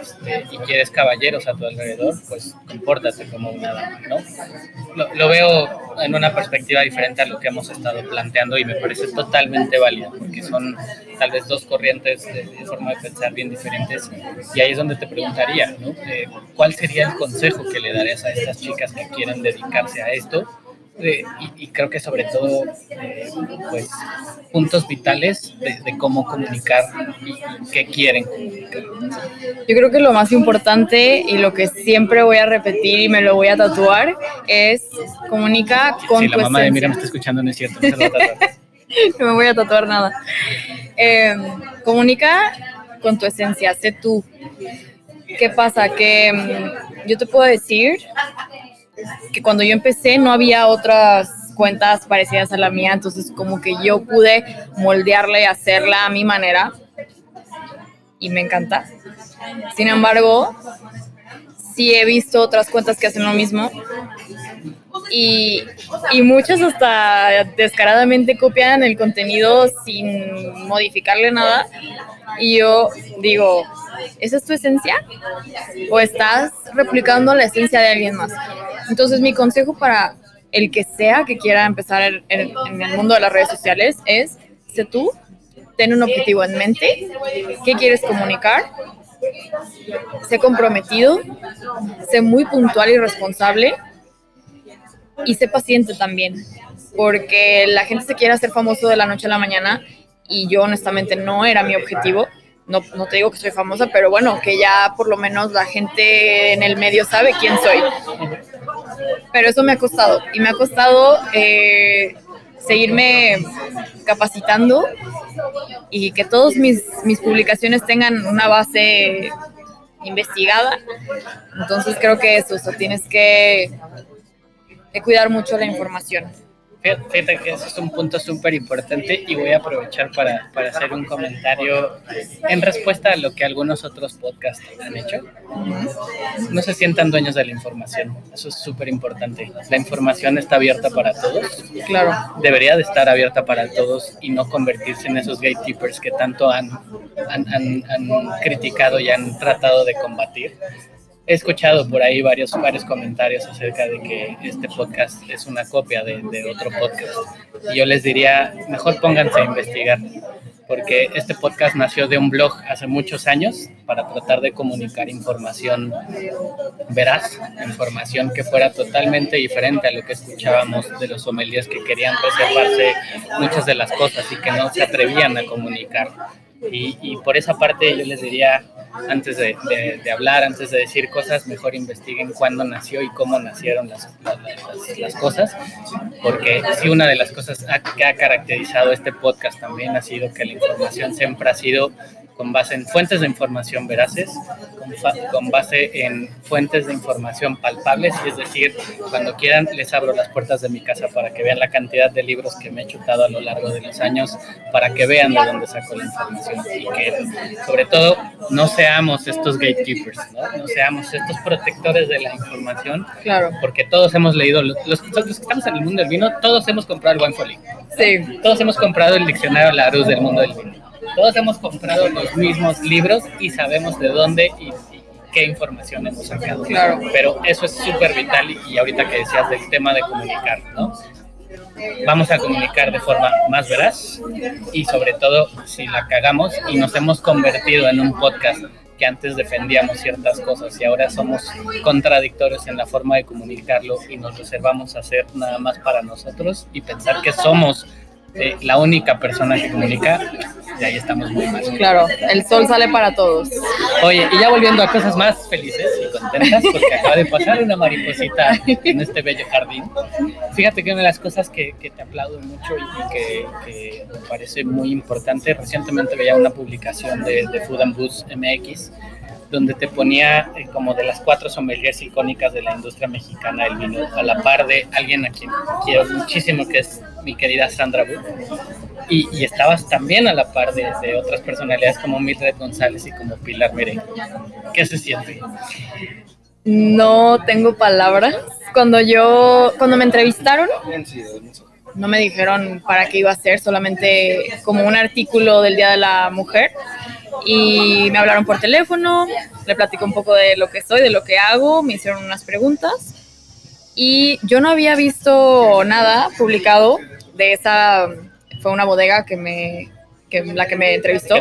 [SPEAKER 1] este, y quieres caballeros a tu alrededor, pues compórtate como una dama, ¿no? Lo, veo en una perspectiva diferente a lo que hemos estado planteando y me parece totalmente válido, porque son tal vez dos corrientes de, forma de pensar bien diferentes y ahí es donde te preguntaría, ¿no? Eh, ¿Cuál sería el consejo que le darías a estas chicas que quieren dedicarse a esto? Y, creo que sobre todo eh, pues puntos vitales de, cómo comunicar y, qué quieren comunicar.
[SPEAKER 2] Yo creo que lo más importante y lo que siempre voy a repetir y me lo voy a tatuar es comunica con
[SPEAKER 1] si la mamá de Miriam está escuchando no es cierto, no,
[SPEAKER 2] no me voy a tatuar nada. Eh, comunica con tu esencia, sé tú. ¿Qué pasa? Que mm, yo te puedo decir que cuando yo empecé no había otras cuentas parecidas a la mía, entonces como que yo pude moldearla y hacerla a mi manera y me encanta. Sin embargo, sí he visto otras cuentas que hacen lo mismo y, y muchas hasta descaradamente copian el contenido sin modificarle nada y yo digo, ¿esa es tu esencia? ¿O estás replicando la esencia de alguien más? Entonces mi consejo para el que sea que quiera empezar en, el mundo de las redes sociales es, sé tú, ten un objetivo en mente, qué quieres comunicar, sé comprometido, sé muy puntual y responsable y sé paciente también, porque la gente se quiere hacer famoso de la noche a la mañana y yo honestamente no era mi objetivo. No, no, te digo que soy famosa, pero bueno, que ya por lo menos la gente en el medio sabe quién soy. Pero eso me ha costado y me ha costado eh, seguirme capacitando y que todas mis, mis publicaciones tengan una base investigada. Entonces creo que eso, eso tienes que cuidar mucho la información.
[SPEAKER 1] Fíjate que ese es un punto súper importante y voy a aprovechar para, para, hacer un comentario en respuesta a lo que algunos otros podcasts han hecho. No se sientan dueños de la información, eso es súper importante. La información está abierta para todos. Claro. Debería de estar abierta para todos y no convertirse en esos gatekeepers que tanto han, han, han, han criticado y han tratado de combatir he escuchado por ahí varios, varios comentarios acerca de que este podcast es una copia de, otro podcast. Y yo les diría, mejor pónganse a investigar, porque este podcast nació de un blog hace muchos años para tratar de comunicar información veraz, información que fuera totalmente diferente a lo que escuchábamos de los sommeliers que querían reservarse muchas de las cosas y que no se atrevían a comunicar. Y, y por esa parte yo les diría, antes de, de, de, hablar, antes de decir cosas, mejor investiguen cuándo nació y cómo nacieron las, las, las cosas, porque sí, una de las cosas que ha caracterizado este podcast también ha sido que la información siempre ha sido con base en fuentes de información veraces, con, con, base en fuentes de información palpables, es decir, cuando quieran les abro las puertas de mi casa para que vean la cantidad de libros que me he chutado a lo largo de los años, para que vean de dónde saco la información y que sobre todo no seamos estos gatekeepers, no, no seamos estos protectores de la información,
[SPEAKER 2] claro.
[SPEAKER 1] porque todos hemos leído, los, los, que estamos en el mundo del vino, todos hemos comprado el Wine Folly.
[SPEAKER 2] Sí.
[SPEAKER 1] Todos hemos comprado el diccionario Larousse del mundo del vino todos hemos comprado los mismos libros y sabemos de dónde y, y qué información hemos sacado.
[SPEAKER 2] Claro.
[SPEAKER 1] Pero eso es súper vital y, y, ahorita que decías del tema de comunicar, ¿no? Vamos a comunicar de forma más veraz y sobre todo si la cagamos y nos hemos convertido en un podcast que antes defendíamos ciertas cosas y ahora somos contradictorios en la forma de comunicarlo y nos reservamos a hacer nada más para nosotros y pensar que somos eh, la única persona que comunica, y ahí estamos muy mal.
[SPEAKER 2] Claro, el sol sale para todos.
[SPEAKER 1] Oye, y ya volviendo a cosas más felices y contentas, porque acaba de pasar una mariposita en este bello jardín. Fíjate que una de las cosas que, que te aplaudo mucho y que, que, me parece muy importante, recientemente veía una publicación de, de Food and Booze MX, donde te ponía eh, como de las cuatro sommeliers icónicas de la industria mexicana del vino, a la par de alguien a quien quiero muchísimo, que es mi querida Sandra Wood. Y, y, estabas también a la par de, de, otras personalidades como Mildred González y como Pilar Mere. ¿Qué se siente?
[SPEAKER 2] No tengo palabras. Cuando yo, cuando me entrevistaron, no me dijeron para qué iba a ser, solamente como un artículo del Día de la Mujer y me hablaron por teléfono, le platico un poco de lo que soy, de lo que hago, me hicieron unas preguntas. Y yo no había visto nada publicado de esa, fue una bodega que me, que, la que me entrevistó.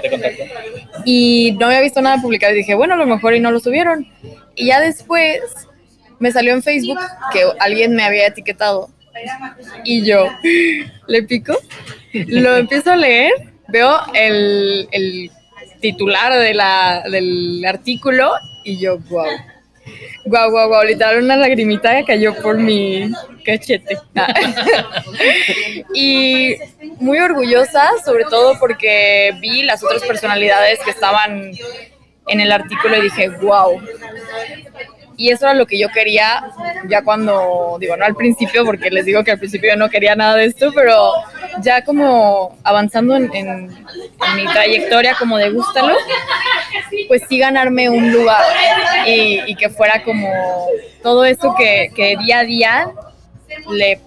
[SPEAKER 2] Y no había visto nada publicado y dije, bueno, a lo mejor y no lo subieron. Y ya después me salió en Facebook que alguien me había etiquetado. Y yo le pico, lo empiezo a leer, veo el, el titular de la, del artículo y yo, wow. Guau, guau, guau, literal una lagrimita que cayó por mi cachete. y muy orgullosa, sobre todo porque vi las otras personalidades que estaban en el artículo y dije, wow. Y eso era lo que yo quería ya cuando, digo, no al principio, porque les digo que al principio yo no quería nada de esto, pero ya como avanzando en, mi trayectoria como de gústalo, pues sí ganarme un lugar y, que fuera como todo eso que, día a día le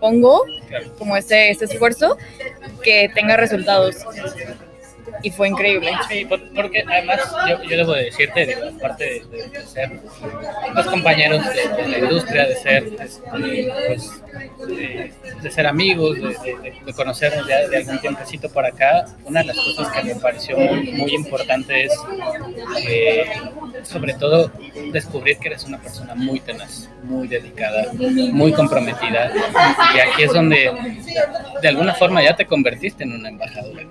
[SPEAKER 2] pongo, como ese esfuerzo, que tenga resultados y fue increíble.
[SPEAKER 1] Sí, porque además yo, yo debo decirte, aparte de, de, de, ser los compañeros de, la industria, de ser, pues, de, ser amigos, de, conocer de, algún tiempecito por acá, una de las cosas que me pareció muy, muy importante es, eh, sobre todo, descubrir que eres una persona muy tenaz, muy dedicada, muy comprometida, y aquí es donde, de alguna forma, ya te convertiste en una embajadora.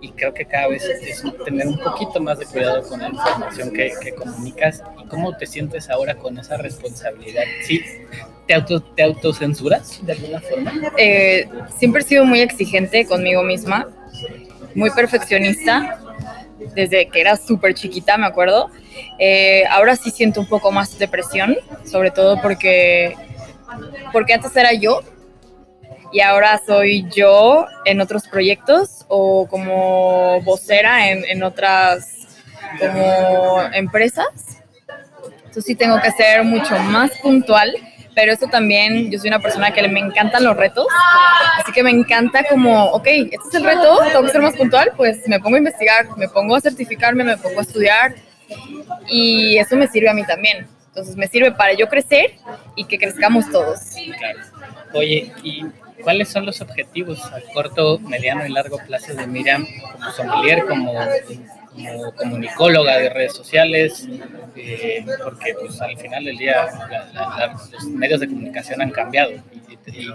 [SPEAKER 1] Y creo que cada vez es tener un poquito más de cuidado con la información que, que, comunicas y cómo te sientes ahora con esa responsabilidad. ¿Sí? ¿Te, auto, te autocensuras de alguna forma?
[SPEAKER 2] Eh, siempre he sido muy exigente conmigo misma, muy perfeccionista, desde que era súper chiquita, me acuerdo. Eh, ahora sí siento un poco más de presión, sobre todo porque, porque antes era yo y ahora soy yo en otros proyectos o como vocera en, en otras como empresas. Entonces sí tengo que ser mucho más puntual, pero eso también, yo soy una persona que me encantan los retos, así que me encanta como, ok, este es el reto, tengo que ser más puntual, pues me pongo a investigar, me pongo a certificarme, me pongo a estudiar y eso me sirve a mí también. Entonces me sirve para yo crecer y que crezcamos todos.
[SPEAKER 1] Claro. Oye, y ¿cuáles son los objetivos a corto, mediano y largo plazo de Miriam como sommelier, como, como comunicóloga de redes sociales? Eh, porque pues al final del día los medios de comunicación han cambiado y,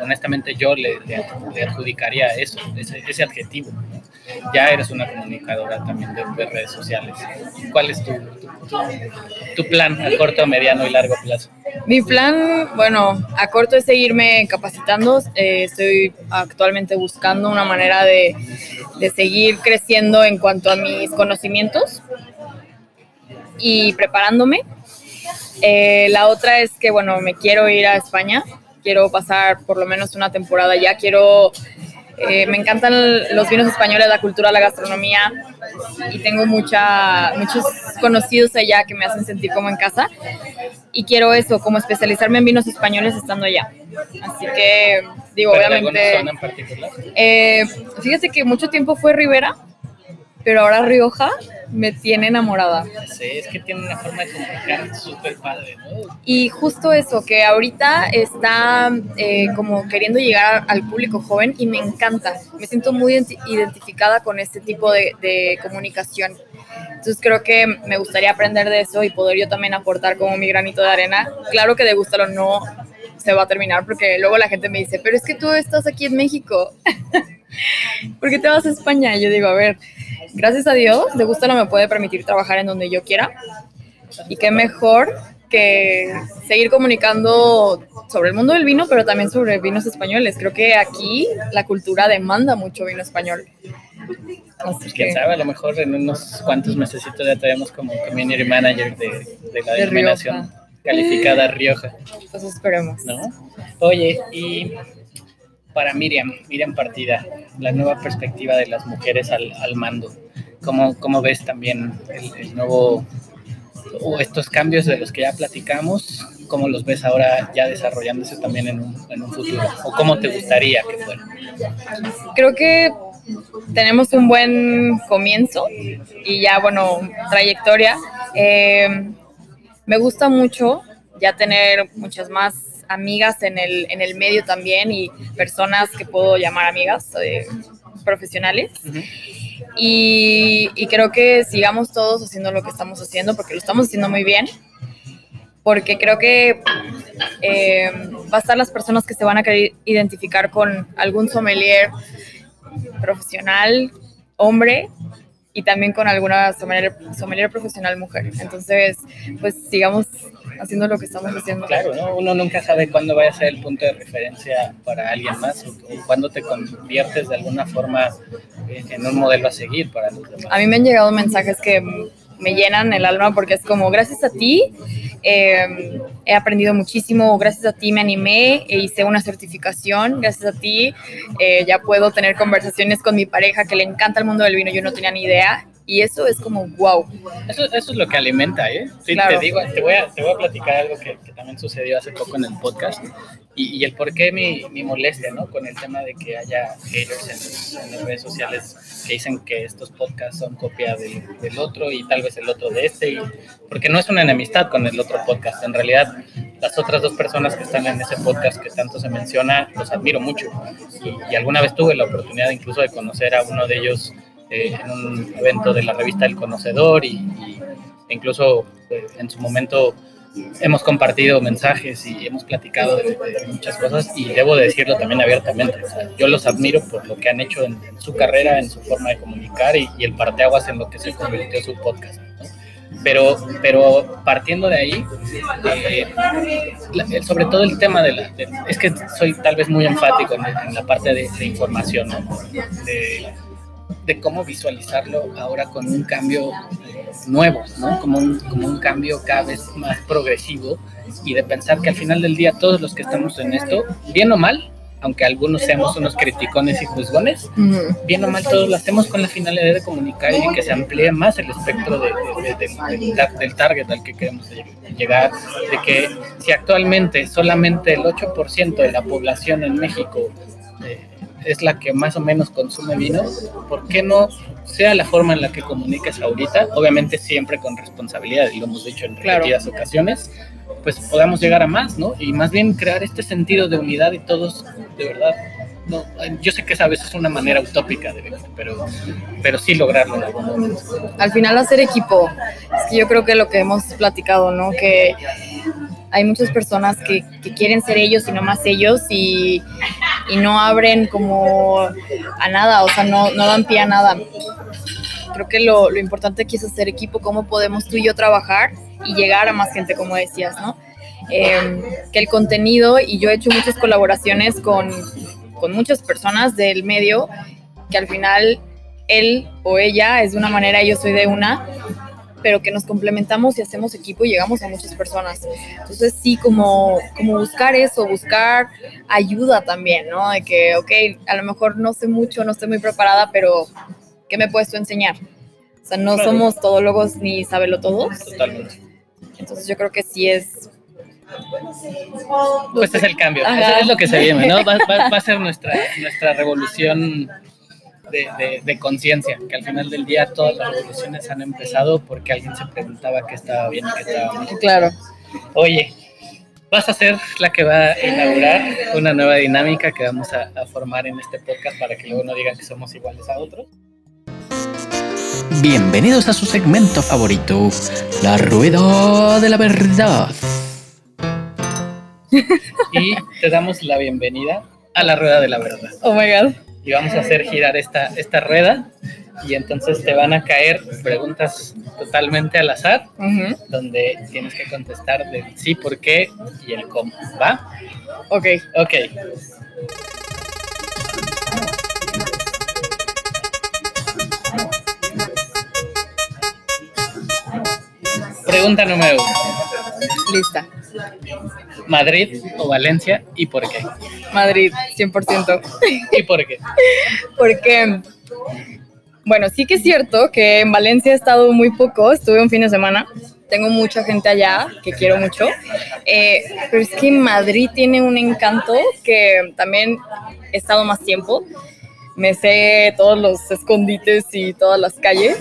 [SPEAKER 1] honestamente yo le, le, adjudicaría eso, ese, ese adjetivo. Ya eres una comunicadora también de, redes sociales. ¿Cuál es tu, tu, plan a corto, mediano y largo plazo?
[SPEAKER 2] Mi plan, bueno, a corto es seguirme capacitando. Eh, estoy actualmente buscando una manera de, de seguir creciendo en cuanto a mis conocimientos y preparándome. Eh, la otra es que, bueno, me quiero ir a España, quiero pasar por lo menos una temporada ya, quiero, eh, me encantan los vinos españoles, la cultura, la gastronomía y tengo mucha, muchos conocidos allá que me hacen sentir como en casa y quiero eso, como especializarme en vinos españoles estando allá. Así que, digo, obviamente...
[SPEAKER 1] Zona en particular?
[SPEAKER 2] Eh, fíjate que mucho tiempo fue Rivera, pero ahora Rioja me tiene enamorada.
[SPEAKER 1] Sí, es que tiene una forma de comunicar súper padre, ¿no?
[SPEAKER 2] Y justo eso, que ahorita está eh, como queriendo llegar al público joven y me encanta. Me siento muy identificada con este tipo de, comunicación. Entonces creo que me gustaría aprender de eso y poder yo también aportar como mi granito de arena. Claro que de gusto o no se va a terminar porque luego la gente me dice, pero es que tú estás aquí en México. ¿Por qué te vas a España? Y yo digo, a ver, gracias a Dios, de gusto no me puede permitir trabajar en donde yo quiera. Y qué mejor que seguir comunicando sobre el mundo del vino, pero también sobre vinos españoles. Creo que aquí la cultura demanda mucho vino español.
[SPEAKER 1] Pues quién sabe, a lo mejor en unos cuantos meses ya tenemos como community manager de, de la denominación calificada Rioja.
[SPEAKER 2] Pues esperemos.
[SPEAKER 1] ¿No? Oye, y para Miriam, Miriam Partida, la nueva perspectiva de las mujeres al, al mando. ¿Cómo, ¿Cómo, ves también el, nuevo, o estos cambios de los que ya platicamos? ¿Cómo los ves ahora ya desarrollándose también en un, en un futuro? ¿O cómo te gustaría que fuera?
[SPEAKER 2] Creo que tenemos un buen comienzo y ya, bueno, trayectoria. Eh, me gusta mucho ya tener muchas más amigas en el, en el medio también y personas que puedo llamar amigas eh, profesionales. y, y, creo que sigamos todos haciendo lo que estamos haciendo porque lo estamos haciendo muy bien. Porque creo que eh, va a estar las personas que se van a querer identificar con algún sommelier profesional, hombre, y también con alguna sommelier, sommelier profesional mujer. Entonces, pues sigamos haciendo lo que estamos haciendo.
[SPEAKER 1] Claro, ¿no? uno nunca sabe cuándo vaya a ser el punto de referencia para alguien más o, cuándo te conviertes de alguna forma en un modelo a seguir para los demás.
[SPEAKER 2] A mí me han llegado mensajes que me llenan el alma porque es como, gracias a ti eh, he aprendido muchísimo, gracias a ti me animé e hice una certificación, gracias a ti eh, ya puedo tener conversaciones con mi pareja que le encanta el mundo del vino, yo no tenía ni idea y eso es como wow.
[SPEAKER 1] Eso, eso es lo que alimenta, ¿eh? Sí, te digo, te voy, a, te voy a platicar algo que, que también sucedió hace poco en el podcast y, y el por qué mi, mi, molestia, ¿no? Con el tema de que haya haters en, en, las redes sociales que dicen que estos podcasts son copia del, del otro y tal vez el otro de este, y, porque no es una enemistad con el otro podcast. En realidad, las otras dos personas que están en ese podcast que tanto se menciona, los admiro mucho. Y, y alguna vez tuve la oportunidad incluso de conocer a uno de ellos eh, en un evento de la revista El Conocedor y, y incluso eh, en su momento hemos compartido mensajes y hemos platicado de, de, muchas cosas y debo de decirlo también abiertamente. O sea, yo los admiro por lo que han hecho en, en su carrera, en su forma de comunicar y, y, el parteaguas en lo que se convirtió su podcast. Pero, pero partiendo de ahí, eh, sobre todo el tema de la... De, es que soy tal vez muy enfático en, en la parte de, de información, ¿no? de, de cómo visualizarlo ahora con un cambio nuevo, ¿no? Como un, como un cambio cada vez más progresivo y de pensar que al final del día todos los que estamos en esto, bien o mal, aunque algunos seamos unos criticones y juzgones, bien o mal todos lo hacemos con la finalidad de comunicar y que se amplíe más el espectro de, de, de, del target al que queremos llegar, de que si actualmente solamente el 8% de la población en México eh, es la que más o menos consume vino, ¿por qué no sea la forma en la que comuniques ahorita? Obviamente siempre con responsabilidad, y lo hemos dicho en
[SPEAKER 2] Claro.
[SPEAKER 1] repetidas ocasiones, pues podamos llegar a más, ¿no? Y más bien crear este sentido de unidad y todos, de verdad, no, yo sé que esa vez es una manera utópica de pero, pero sí lograrlo en algún momento.
[SPEAKER 2] al final hacer equipo. Es que yo creo que lo que hemos platicado, ¿no? Que hay muchas personas que, que quieren ser ellos y no más ellos y, y no abren como a nada, o sea, no, no dan pie a nada. Creo que lo, lo importante aquí es hacer equipo, cómo podemos tú y yo trabajar y llegar a más gente, como decías, ¿no? Eh, que el contenido, y yo he hecho muchas colaboraciones con, con muchas personas del medio, que al final él o ella es de una manera yo soy de una, pero que nos complementamos y hacemos equipo y llegamos a muchas personas. Entonces sí, como, como buscar eso, buscar ayuda también, ¿no? De que, ok, a lo mejor no sé mucho, no estoy muy preparada, pero ¿qué me puedes tú enseñar? O sea, no
[SPEAKER 1] Claro.
[SPEAKER 2] somos todólogos ni sabelo todos.
[SPEAKER 1] Totalmente.
[SPEAKER 2] Entonces yo creo que sí es...
[SPEAKER 1] Pues es el cambio,
[SPEAKER 2] Ajá.
[SPEAKER 1] es, lo que se viene, ¿no? Va, va- va a ser nuestra, nuestra revolución de, de- de conciencia, que al final del día todas las revoluciones han empezado porque alguien se preguntaba qué estaba bien y qué estaba mal.
[SPEAKER 2] Claro.
[SPEAKER 1] Oye, vas a ser la que va a inaugurar una nueva dinámica que vamos a, a formar en este podcast para que luego no digan que somos iguales a otros.
[SPEAKER 3] Bienvenidos a su segmento favorito, la rueda de la verdad.
[SPEAKER 1] Y te damos la bienvenida a la rueda de la verdad.
[SPEAKER 2] Oh my God.
[SPEAKER 1] Y vamos a hacer girar esta, esta rueda y entonces te van a caer preguntas totalmente al azar donde tienes que contestar del sí, por qué y el cómo, ¿va?
[SPEAKER 2] Ok.
[SPEAKER 1] Ok. Pregunta número uno.
[SPEAKER 2] Lista.
[SPEAKER 1] ¿Madrid o Valencia y por qué?
[SPEAKER 2] Madrid, 100%.
[SPEAKER 1] ¿Y por qué?
[SPEAKER 2] Porque, bueno, sí que es cierto que en Valencia he estado muy poco, estuve un fin de semana, tengo mucha gente allá que quiero mucho, eh, pero es que Madrid tiene un encanto que también he estado más tiempo, me sé todos los escondites y todas las calles,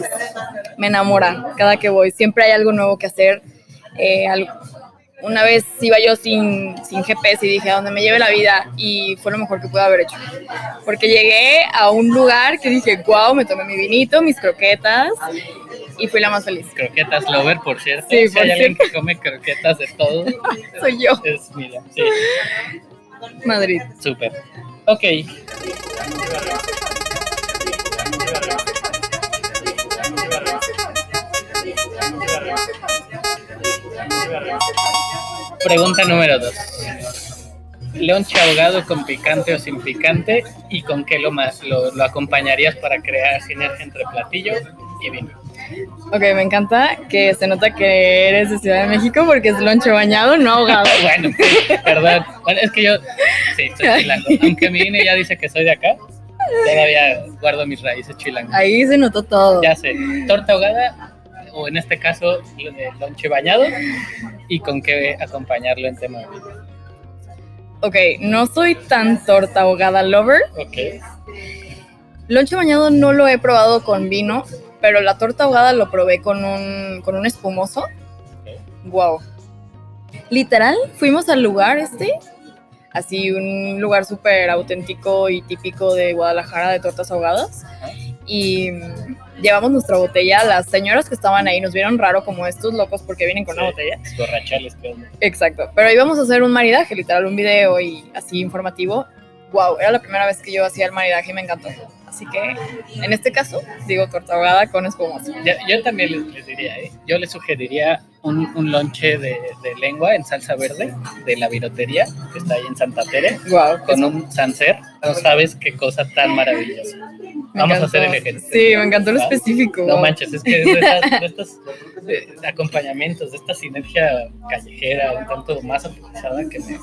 [SPEAKER 2] me enamora cada que voy, siempre hay algo nuevo que hacer. eh, al- una vez iba yo sin, sin GPS y dije, a donde me lleve la vida, y fue lo mejor que pude haber hecho. Porque llegué a un lugar que dije, wow, me tomé mi vinito, mis croquetas, y fui la más feliz.
[SPEAKER 1] Croquetas Lover, por cierto.
[SPEAKER 2] Sí,
[SPEAKER 1] si
[SPEAKER 2] por
[SPEAKER 1] hay alguien que come croquetas de todo,
[SPEAKER 2] Soy yo,
[SPEAKER 1] es mira, sí,
[SPEAKER 2] Madrid.
[SPEAKER 1] súper. Ok. Pregunta número dos. Leonche ahogado con picante o sin picante y con qué lo, más, lo, lo acompañarías para crear sinergia entre platillo y vino.
[SPEAKER 2] Ok, me encanta que se nota que eres de Ciudad de México porque es lonche bañado, no ahogado.
[SPEAKER 1] bueno, sí, perdón. Bueno, es que yo, sí, soy chilango. Aunque mi INE ya dice que soy de acá, todavía guardo mis raíces chilangas.
[SPEAKER 2] Ahí se notó todo.
[SPEAKER 1] Ya sé, torta ahogada, o en este caso, lonche bañado, y con qué acompañarlo en tema de vino.
[SPEAKER 2] Ok, no soy tan torta ahogada lover.
[SPEAKER 1] Ok,
[SPEAKER 2] Lonche bañado no lo he probado con vino, pero la torta ahogada lo probé con un, con un espumoso. Wow. Literal, fuimos al lugar este, así un lugar súper auténtico y típico de Guadalajara de tortas ahogadas. Y llevamos nuestra botella. Las señoras que estaban ahí nos vieron raro como estos locos porque vienen con una botella.
[SPEAKER 1] borrachales, creo.
[SPEAKER 2] Exacto. Pero íbamos a hacer un maridaje, literal, un video y así informativo. Wow, era la primera vez que yo hacía el maridaje y me encantó. Así que en este caso, digo torta ahogada con espumoso.
[SPEAKER 1] Ya- yo también les, les diría, ¿eh? yo les sugeriría un, un lonche de, de lengua en salsa verde de la virotería que está ahí en Santa Tere
[SPEAKER 2] Wow.
[SPEAKER 1] con un sancer. No sabes qué cosa tan maravillosa. Vamos a hacer el ejemplo.
[SPEAKER 2] Sí, me encantó lo específico.
[SPEAKER 1] No manches, es que de, estas- de estos eh, acompañamientos, de esta sinergia callejera, un tanto más aterrizada que me,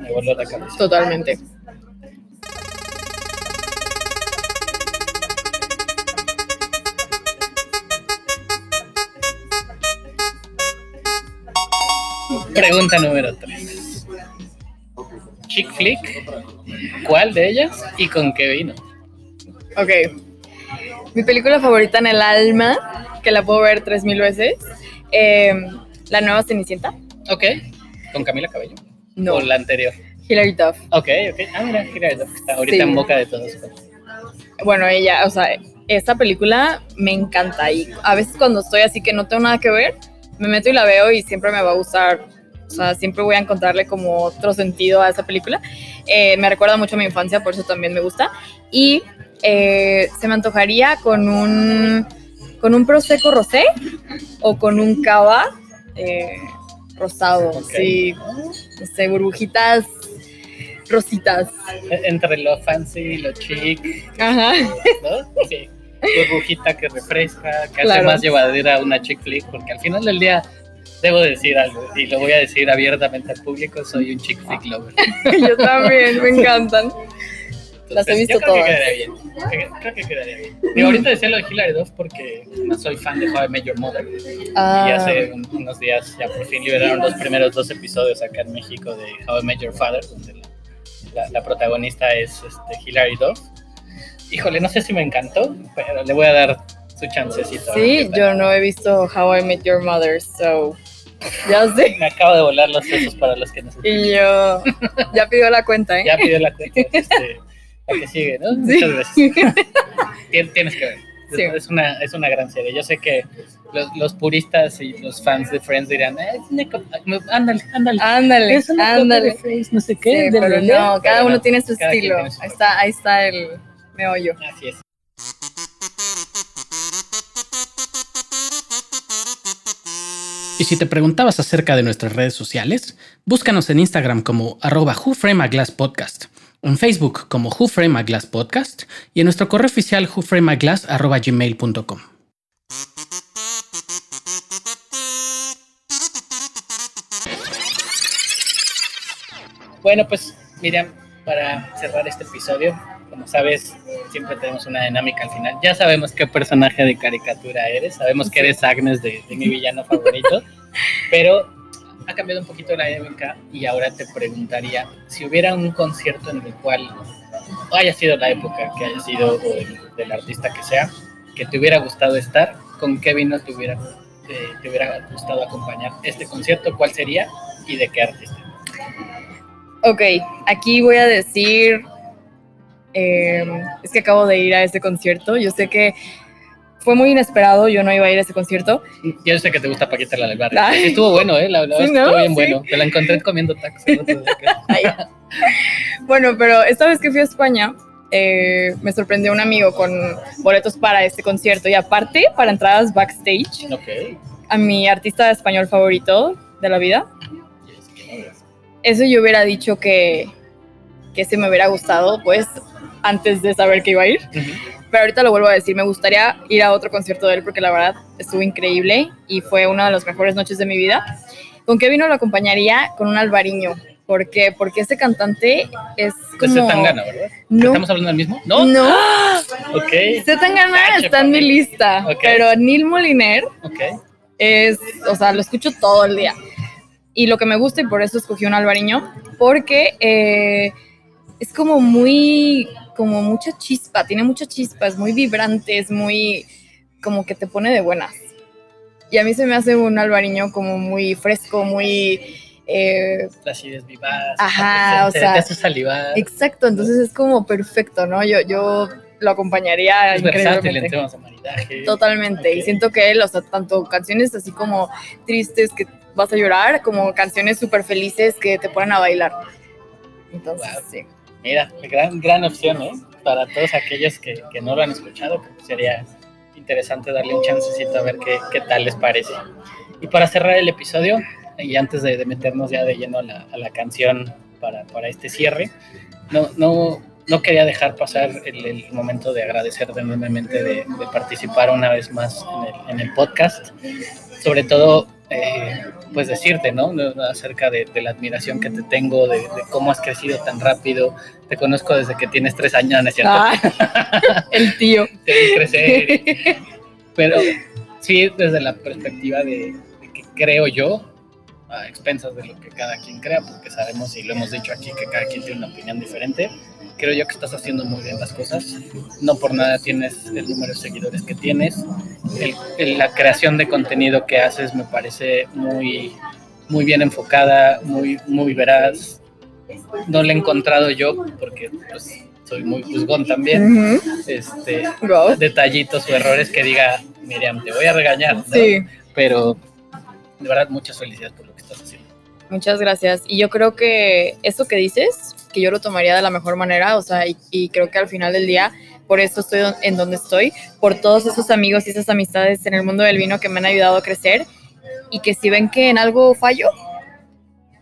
[SPEAKER 1] me voló la cabeza.
[SPEAKER 2] Totalmente.
[SPEAKER 1] Pregunta número 3. Chick flick ¿Cuál de ellas y con qué vino?
[SPEAKER 2] Ok. Mi película favorita en el alma, que la puedo ver tres mil veces, eh, La Nueva Cenicienta.
[SPEAKER 1] Ok. ¿Con Camila Cabello?
[SPEAKER 2] No,
[SPEAKER 1] ¿O la anterior?
[SPEAKER 2] Hilary Duff.
[SPEAKER 1] Ok, ok. Ah, mira, Hilary Duff, está ahorita
[SPEAKER 2] Sí.
[SPEAKER 1] en boca de todos.
[SPEAKER 2] Bueno, ella, o sea, esta película me encanta y a veces cuando estoy así que no tengo nada que ver, me meto y la veo y siempre me va a gustar. O sea, siempre voy a encontrarle como otro sentido a esa película. Eh, me recuerda mucho a mi infancia, por eso también me gusta. Y eh, se me antojaría con un, con un prosecco rosé o con un cava eh, rosado, sí, no sé, burbujitas rositas.
[SPEAKER 1] E- Entre lo fancy y lo chic,
[SPEAKER 2] Ajá.
[SPEAKER 1] ¿no? Sí. Burbujita que refresca, que hace más llevadera una chick flick, porque al final del día debo decir algo, y lo voy a decir abiertamente al público, soy un chick flick lover.
[SPEAKER 2] Yo también, me encantan. Las he visto
[SPEAKER 1] yo creo
[SPEAKER 2] todas.
[SPEAKER 1] Que quedaría bien. Creo- Creo que quedaría bien. Y ahorita decía lo de Hilary Duff porque no soy fan de How I Met Your Mother. Y
[SPEAKER 2] Ah,
[SPEAKER 1] hace un- unos días ya por fin liberaron los primeros dos episodios acá en México de How I Met Your Father, donde la, la- la protagonista es este, Hilary Duff. Híjole, no sé si me encantó, pero le voy a dar su chancecito.
[SPEAKER 2] sí, yo no he visto How I Met Your Mother, so ya sé.
[SPEAKER 1] Me acabo de volar los sesos para los que nos
[SPEAKER 2] Y yo ya pidió la cuenta, ¿eh?
[SPEAKER 1] Ya pidió la cuenta. Este, la que sigue, ¿no?
[SPEAKER 2] Sí.
[SPEAKER 1] Muchas gracias. Tien- Tienes que ver.
[SPEAKER 2] Sí.
[SPEAKER 1] Es, una, es una gran serie. Yo sé que los, los puristas y los fans de Friends dirán, "Eh, es una ándale, ándale.
[SPEAKER 2] Ándale,
[SPEAKER 1] Es una
[SPEAKER 2] ándale.
[SPEAKER 1] de Friends, no sé
[SPEAKER 2] Sí,
[SPEAKER 1] qué. de
[SPEAKER 2] pero no,
[SPEAKER 1] pero
[SPEAKER 2] cada uno
[SPEAKER 1] no,
[SPEAKER 2] tiene su estilo.
[SPEAKER 1] tiene su
[SPEAKER 2] Ahí está, ahí está el meollo.
[SPEAKER 1] Así es.
[SPEAKER 3] Y si te preguntabas acerca de nuestras redes sociales, búscanos en Instagram como arroba whoframeaglasspodcast, en Facebook como whoframeaglasspodcast y en nuestro correo oficial whoframeaglass arroba gmail.com.
[SPEAKER 1] Bueno, pues Miriam, para cerrar este episodio, como sabes, siempre tenemos una dinámica al final. Ya sabemos qué personaje de caricatura eres, sabemos que eres Agnes de, de mi villano favorito, pero ha cambiado un poquito la dinámica y ahora te preguntaría si hubiera un concierto en el cual haya sido la época que haya sido o el- del artista que sea, que te hubiera gustado estar, con qué vino te hubiera, te hubiera gustado acompañar este concierto, cuál sería y de qué artista.
[SPEAKER 2] Ok, aquí voy a decir, eh, es que acabo de ir a este concierto, yo sé que fue muy inesperado, yo no iba a ir a ese concierto.
[SPEAKER 1] Yo sé que te gusta Paquita la del barrio.
[SPEAKER 2] Ay.
[SPEAKER 1] Sí, estuvo bueno, ¿eh? La, la
[SPEAKER 2] Sí, ¿no?
[SPEAKER 1] estuvo bien
[SPEAKER 2] Sí.
[SPEAKER 1] bueno. Te la encontré comiendo tacos.
[SPEAKER 2] Bueno, pero esta vez que fui a España, eh, me sorprendió un amigo con boletos para este concierto y aparte para entradas backstage
[SPEAKER 1] ok.
[SPEAKER 2] a mi artista español favorito de la vida. Eso yo hubiera dicho que, que se me hubiera gustado, pues, antes de saber que iba a ir.
[SPEAKER 1] Ujú.
[SPEAKER 2] Pero ahorita lo vuelvo a decir, me gustaría ir a otro concierto de él porque la verdad estuvo increíble y fue una de las mejores noches de mi vida. ¿Con qué vino lo acompañaría? Con un albariño. ¿Por qué? Porque este cantante es
[SPEAKER 1] Es
[SPEAKER 2] como...
[SPEAKER 1] Zetangana, ¿verdad?
[SPEAKER 2] No,
[SPEAKER 1] ¿Estamos hablando del mismo? No.
[SPEAKER 2] no.
[SPEAKER 1] Ok.
[SPEAKER 2] Zetangana
[SPEAKER 1] Tache
[SPEAKER 2] está en mi lista,
[SPEAKER 1] Ok.
[SPEAKER 2] pero Neil Moliner
[SPEAKER 1] Ok.
[SPEAKER 2] es, o sea, lo escucho todo el día. Y lo que me gusta, y por eso escogí un albariño, porque eh, es como muy, como mucha chispa, tiene mucha chispa, es muy vibrante, es muy, como que te pone de buenas. Y a mí se me hace un albariño como muy fresco, muy... eh,
[SPEAKER 1] vivaz.
[SPEAKER 2] Ajá, o sea,
[SPEAKER 1] Te hace salivar.
[SPEAKER 2] exacto, entonces es como perfecto, ¿no? Yo, yo lo acompañaría
[SPEAKER 1] Es versátil en
[SPEAKER 2] increíblemente.
[SPEAKER 1] de maridaje.
[SPEAKER 2] Totalmente. Y siento que él, o sea, tanto canciones así como tristes que vas a llorar, como canciones súper felices que te ponen a bailar. Entonces,
[SPEAKER 1] Wow.
[SPEAKER 2] sí.
[SPEAKER 1] Mira, gran, gran opción, ¿eh? Para todos aquellos que, que no lo han escuchado, sería interesante darle un chancecito a ver qué, qué tal les parece. Y para cerrar el episodio, y antes de, de meternos ya de lleno a la, a la canción para, para este cierre, no, no, no quería dejar pasar el, el momento de agradecer enormemente de, de participar una vez más en el, en el podcast. Sobre todo, eh, pues decirte, ¿no? Acerca de, de la admiración que te tengo, de, de cómo has crecido tan rápido. Te conozco desde que tienes tres años, ¿no es cierto?
[SPEAKER 2] Ah, el tío.
[SPEAKER 1] Vi crecer. Pero sí, desde la perspectiva de, de que creo yo, a expensas de lo que cada quien crea, porque sabemos y lo hemos dicho aquí que cada quien tiene una opinión diferente. Creo yo que estás haciendo muy bien las cosas. No por nada tienes el número de seguidores que tienes. El, la creación de contenido que haces me parece muy, muy bien enfocada, muy, muy veraz. No la he encontrado yo porque pues, soy muy juzgón también. este, Detallitos o errores que diga, Miriam, te voy a regañar. Sí. Pero de verdad, muchas felicidades por lo que estás haciendo.
[SPEAKER 2] Muchas gracias. Y yo creo que eso que dices, que yo lo tomaría de la mejor manera, o sea, y, creo que al final del día, por eso estoy en donde estoy, por todos esos amigos y esas amistades en el mundo del vino que me han ayudado a crecer y que si ven que en algo fallo,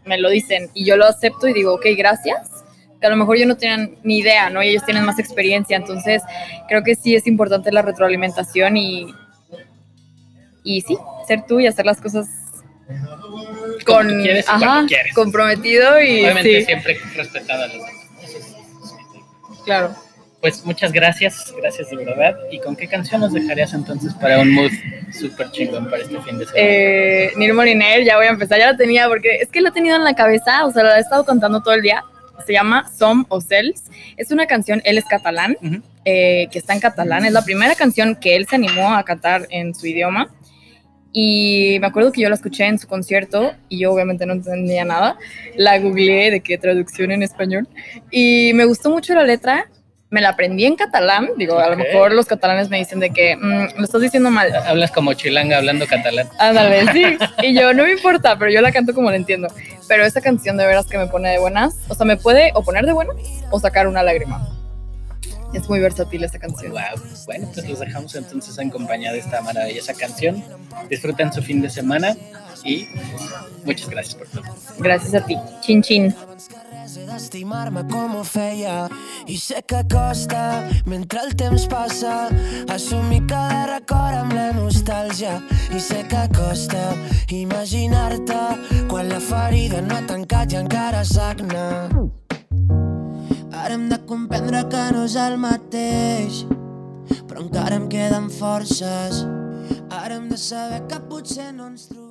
[SPEAKER 2] me lo dicen y yo lo acepto y digo, ok, gracias. Que a lo mejor yo no tenía ni idea, ¿no? Y ellos tienen más experiencia, entonces creo que sí es importante la retroalimentación y, y sí, ser tú y hacer las cosas con ajá, comprometido y
[SPEAKER 1] obviamente siempre respetando a los demás.
[SPEAKER 2] Claro.
[SPEAKER 1] Pues muchas gracias, gracias de verdad. ¿Y con qué canción nos dejarías entonces para un mood súper chingón para este fin de semana?
[SPEAKER 2] Eh, Nir ya voy a empezar, ya la tenía porque es que la he tenido en la cabeza, o sea, la he estado contando todo el día. Se llama Som o Cels. Es una canción, él es catalán, eh, que está en catalán. Es la primera canción que él se animó a cantar en su idioma. Y me acuerdo que yo la escuché en su concierto y yo obviamente no entendía nada. La googleé de qué traducción en español. Y me gustó mucho la letra. Me la aprendí en catalán. Digo, a lo mejor los catalanes me dicen de que mm, lo estás diciendo mal.
[SPEAKER 1] Hablas como chilanga hablando catalán.
[SPEAKER 2] Ándale, sí. Y yo, no me importa, pero yo la canto como la entiendo. Pero esa canción de veras que me pone de buenas. O sea, me puede o poner de buenas o sacar una lágrima. Es muy versátil esta canción.
[SPEAKER 1] Wow. Bueno, pues los dejamos entonces en compañía de esta maravillosa canción. Disfruten su fin de semana y muchas gracias por todo.
[SPEAKER 2] Gracias a ti. Chin chin.
[SPEAKER 4] d'estimar-me com ho feia i sé que costa mentre el temps passa assumir cada record amb la nostàlgia i sé que costa imaginar-te quan la ferida no ha tancat i encara sagna Ara hem de comprendre que no és el mateix, però encara em queden forces. Ara hem de saber que potser no ens trobem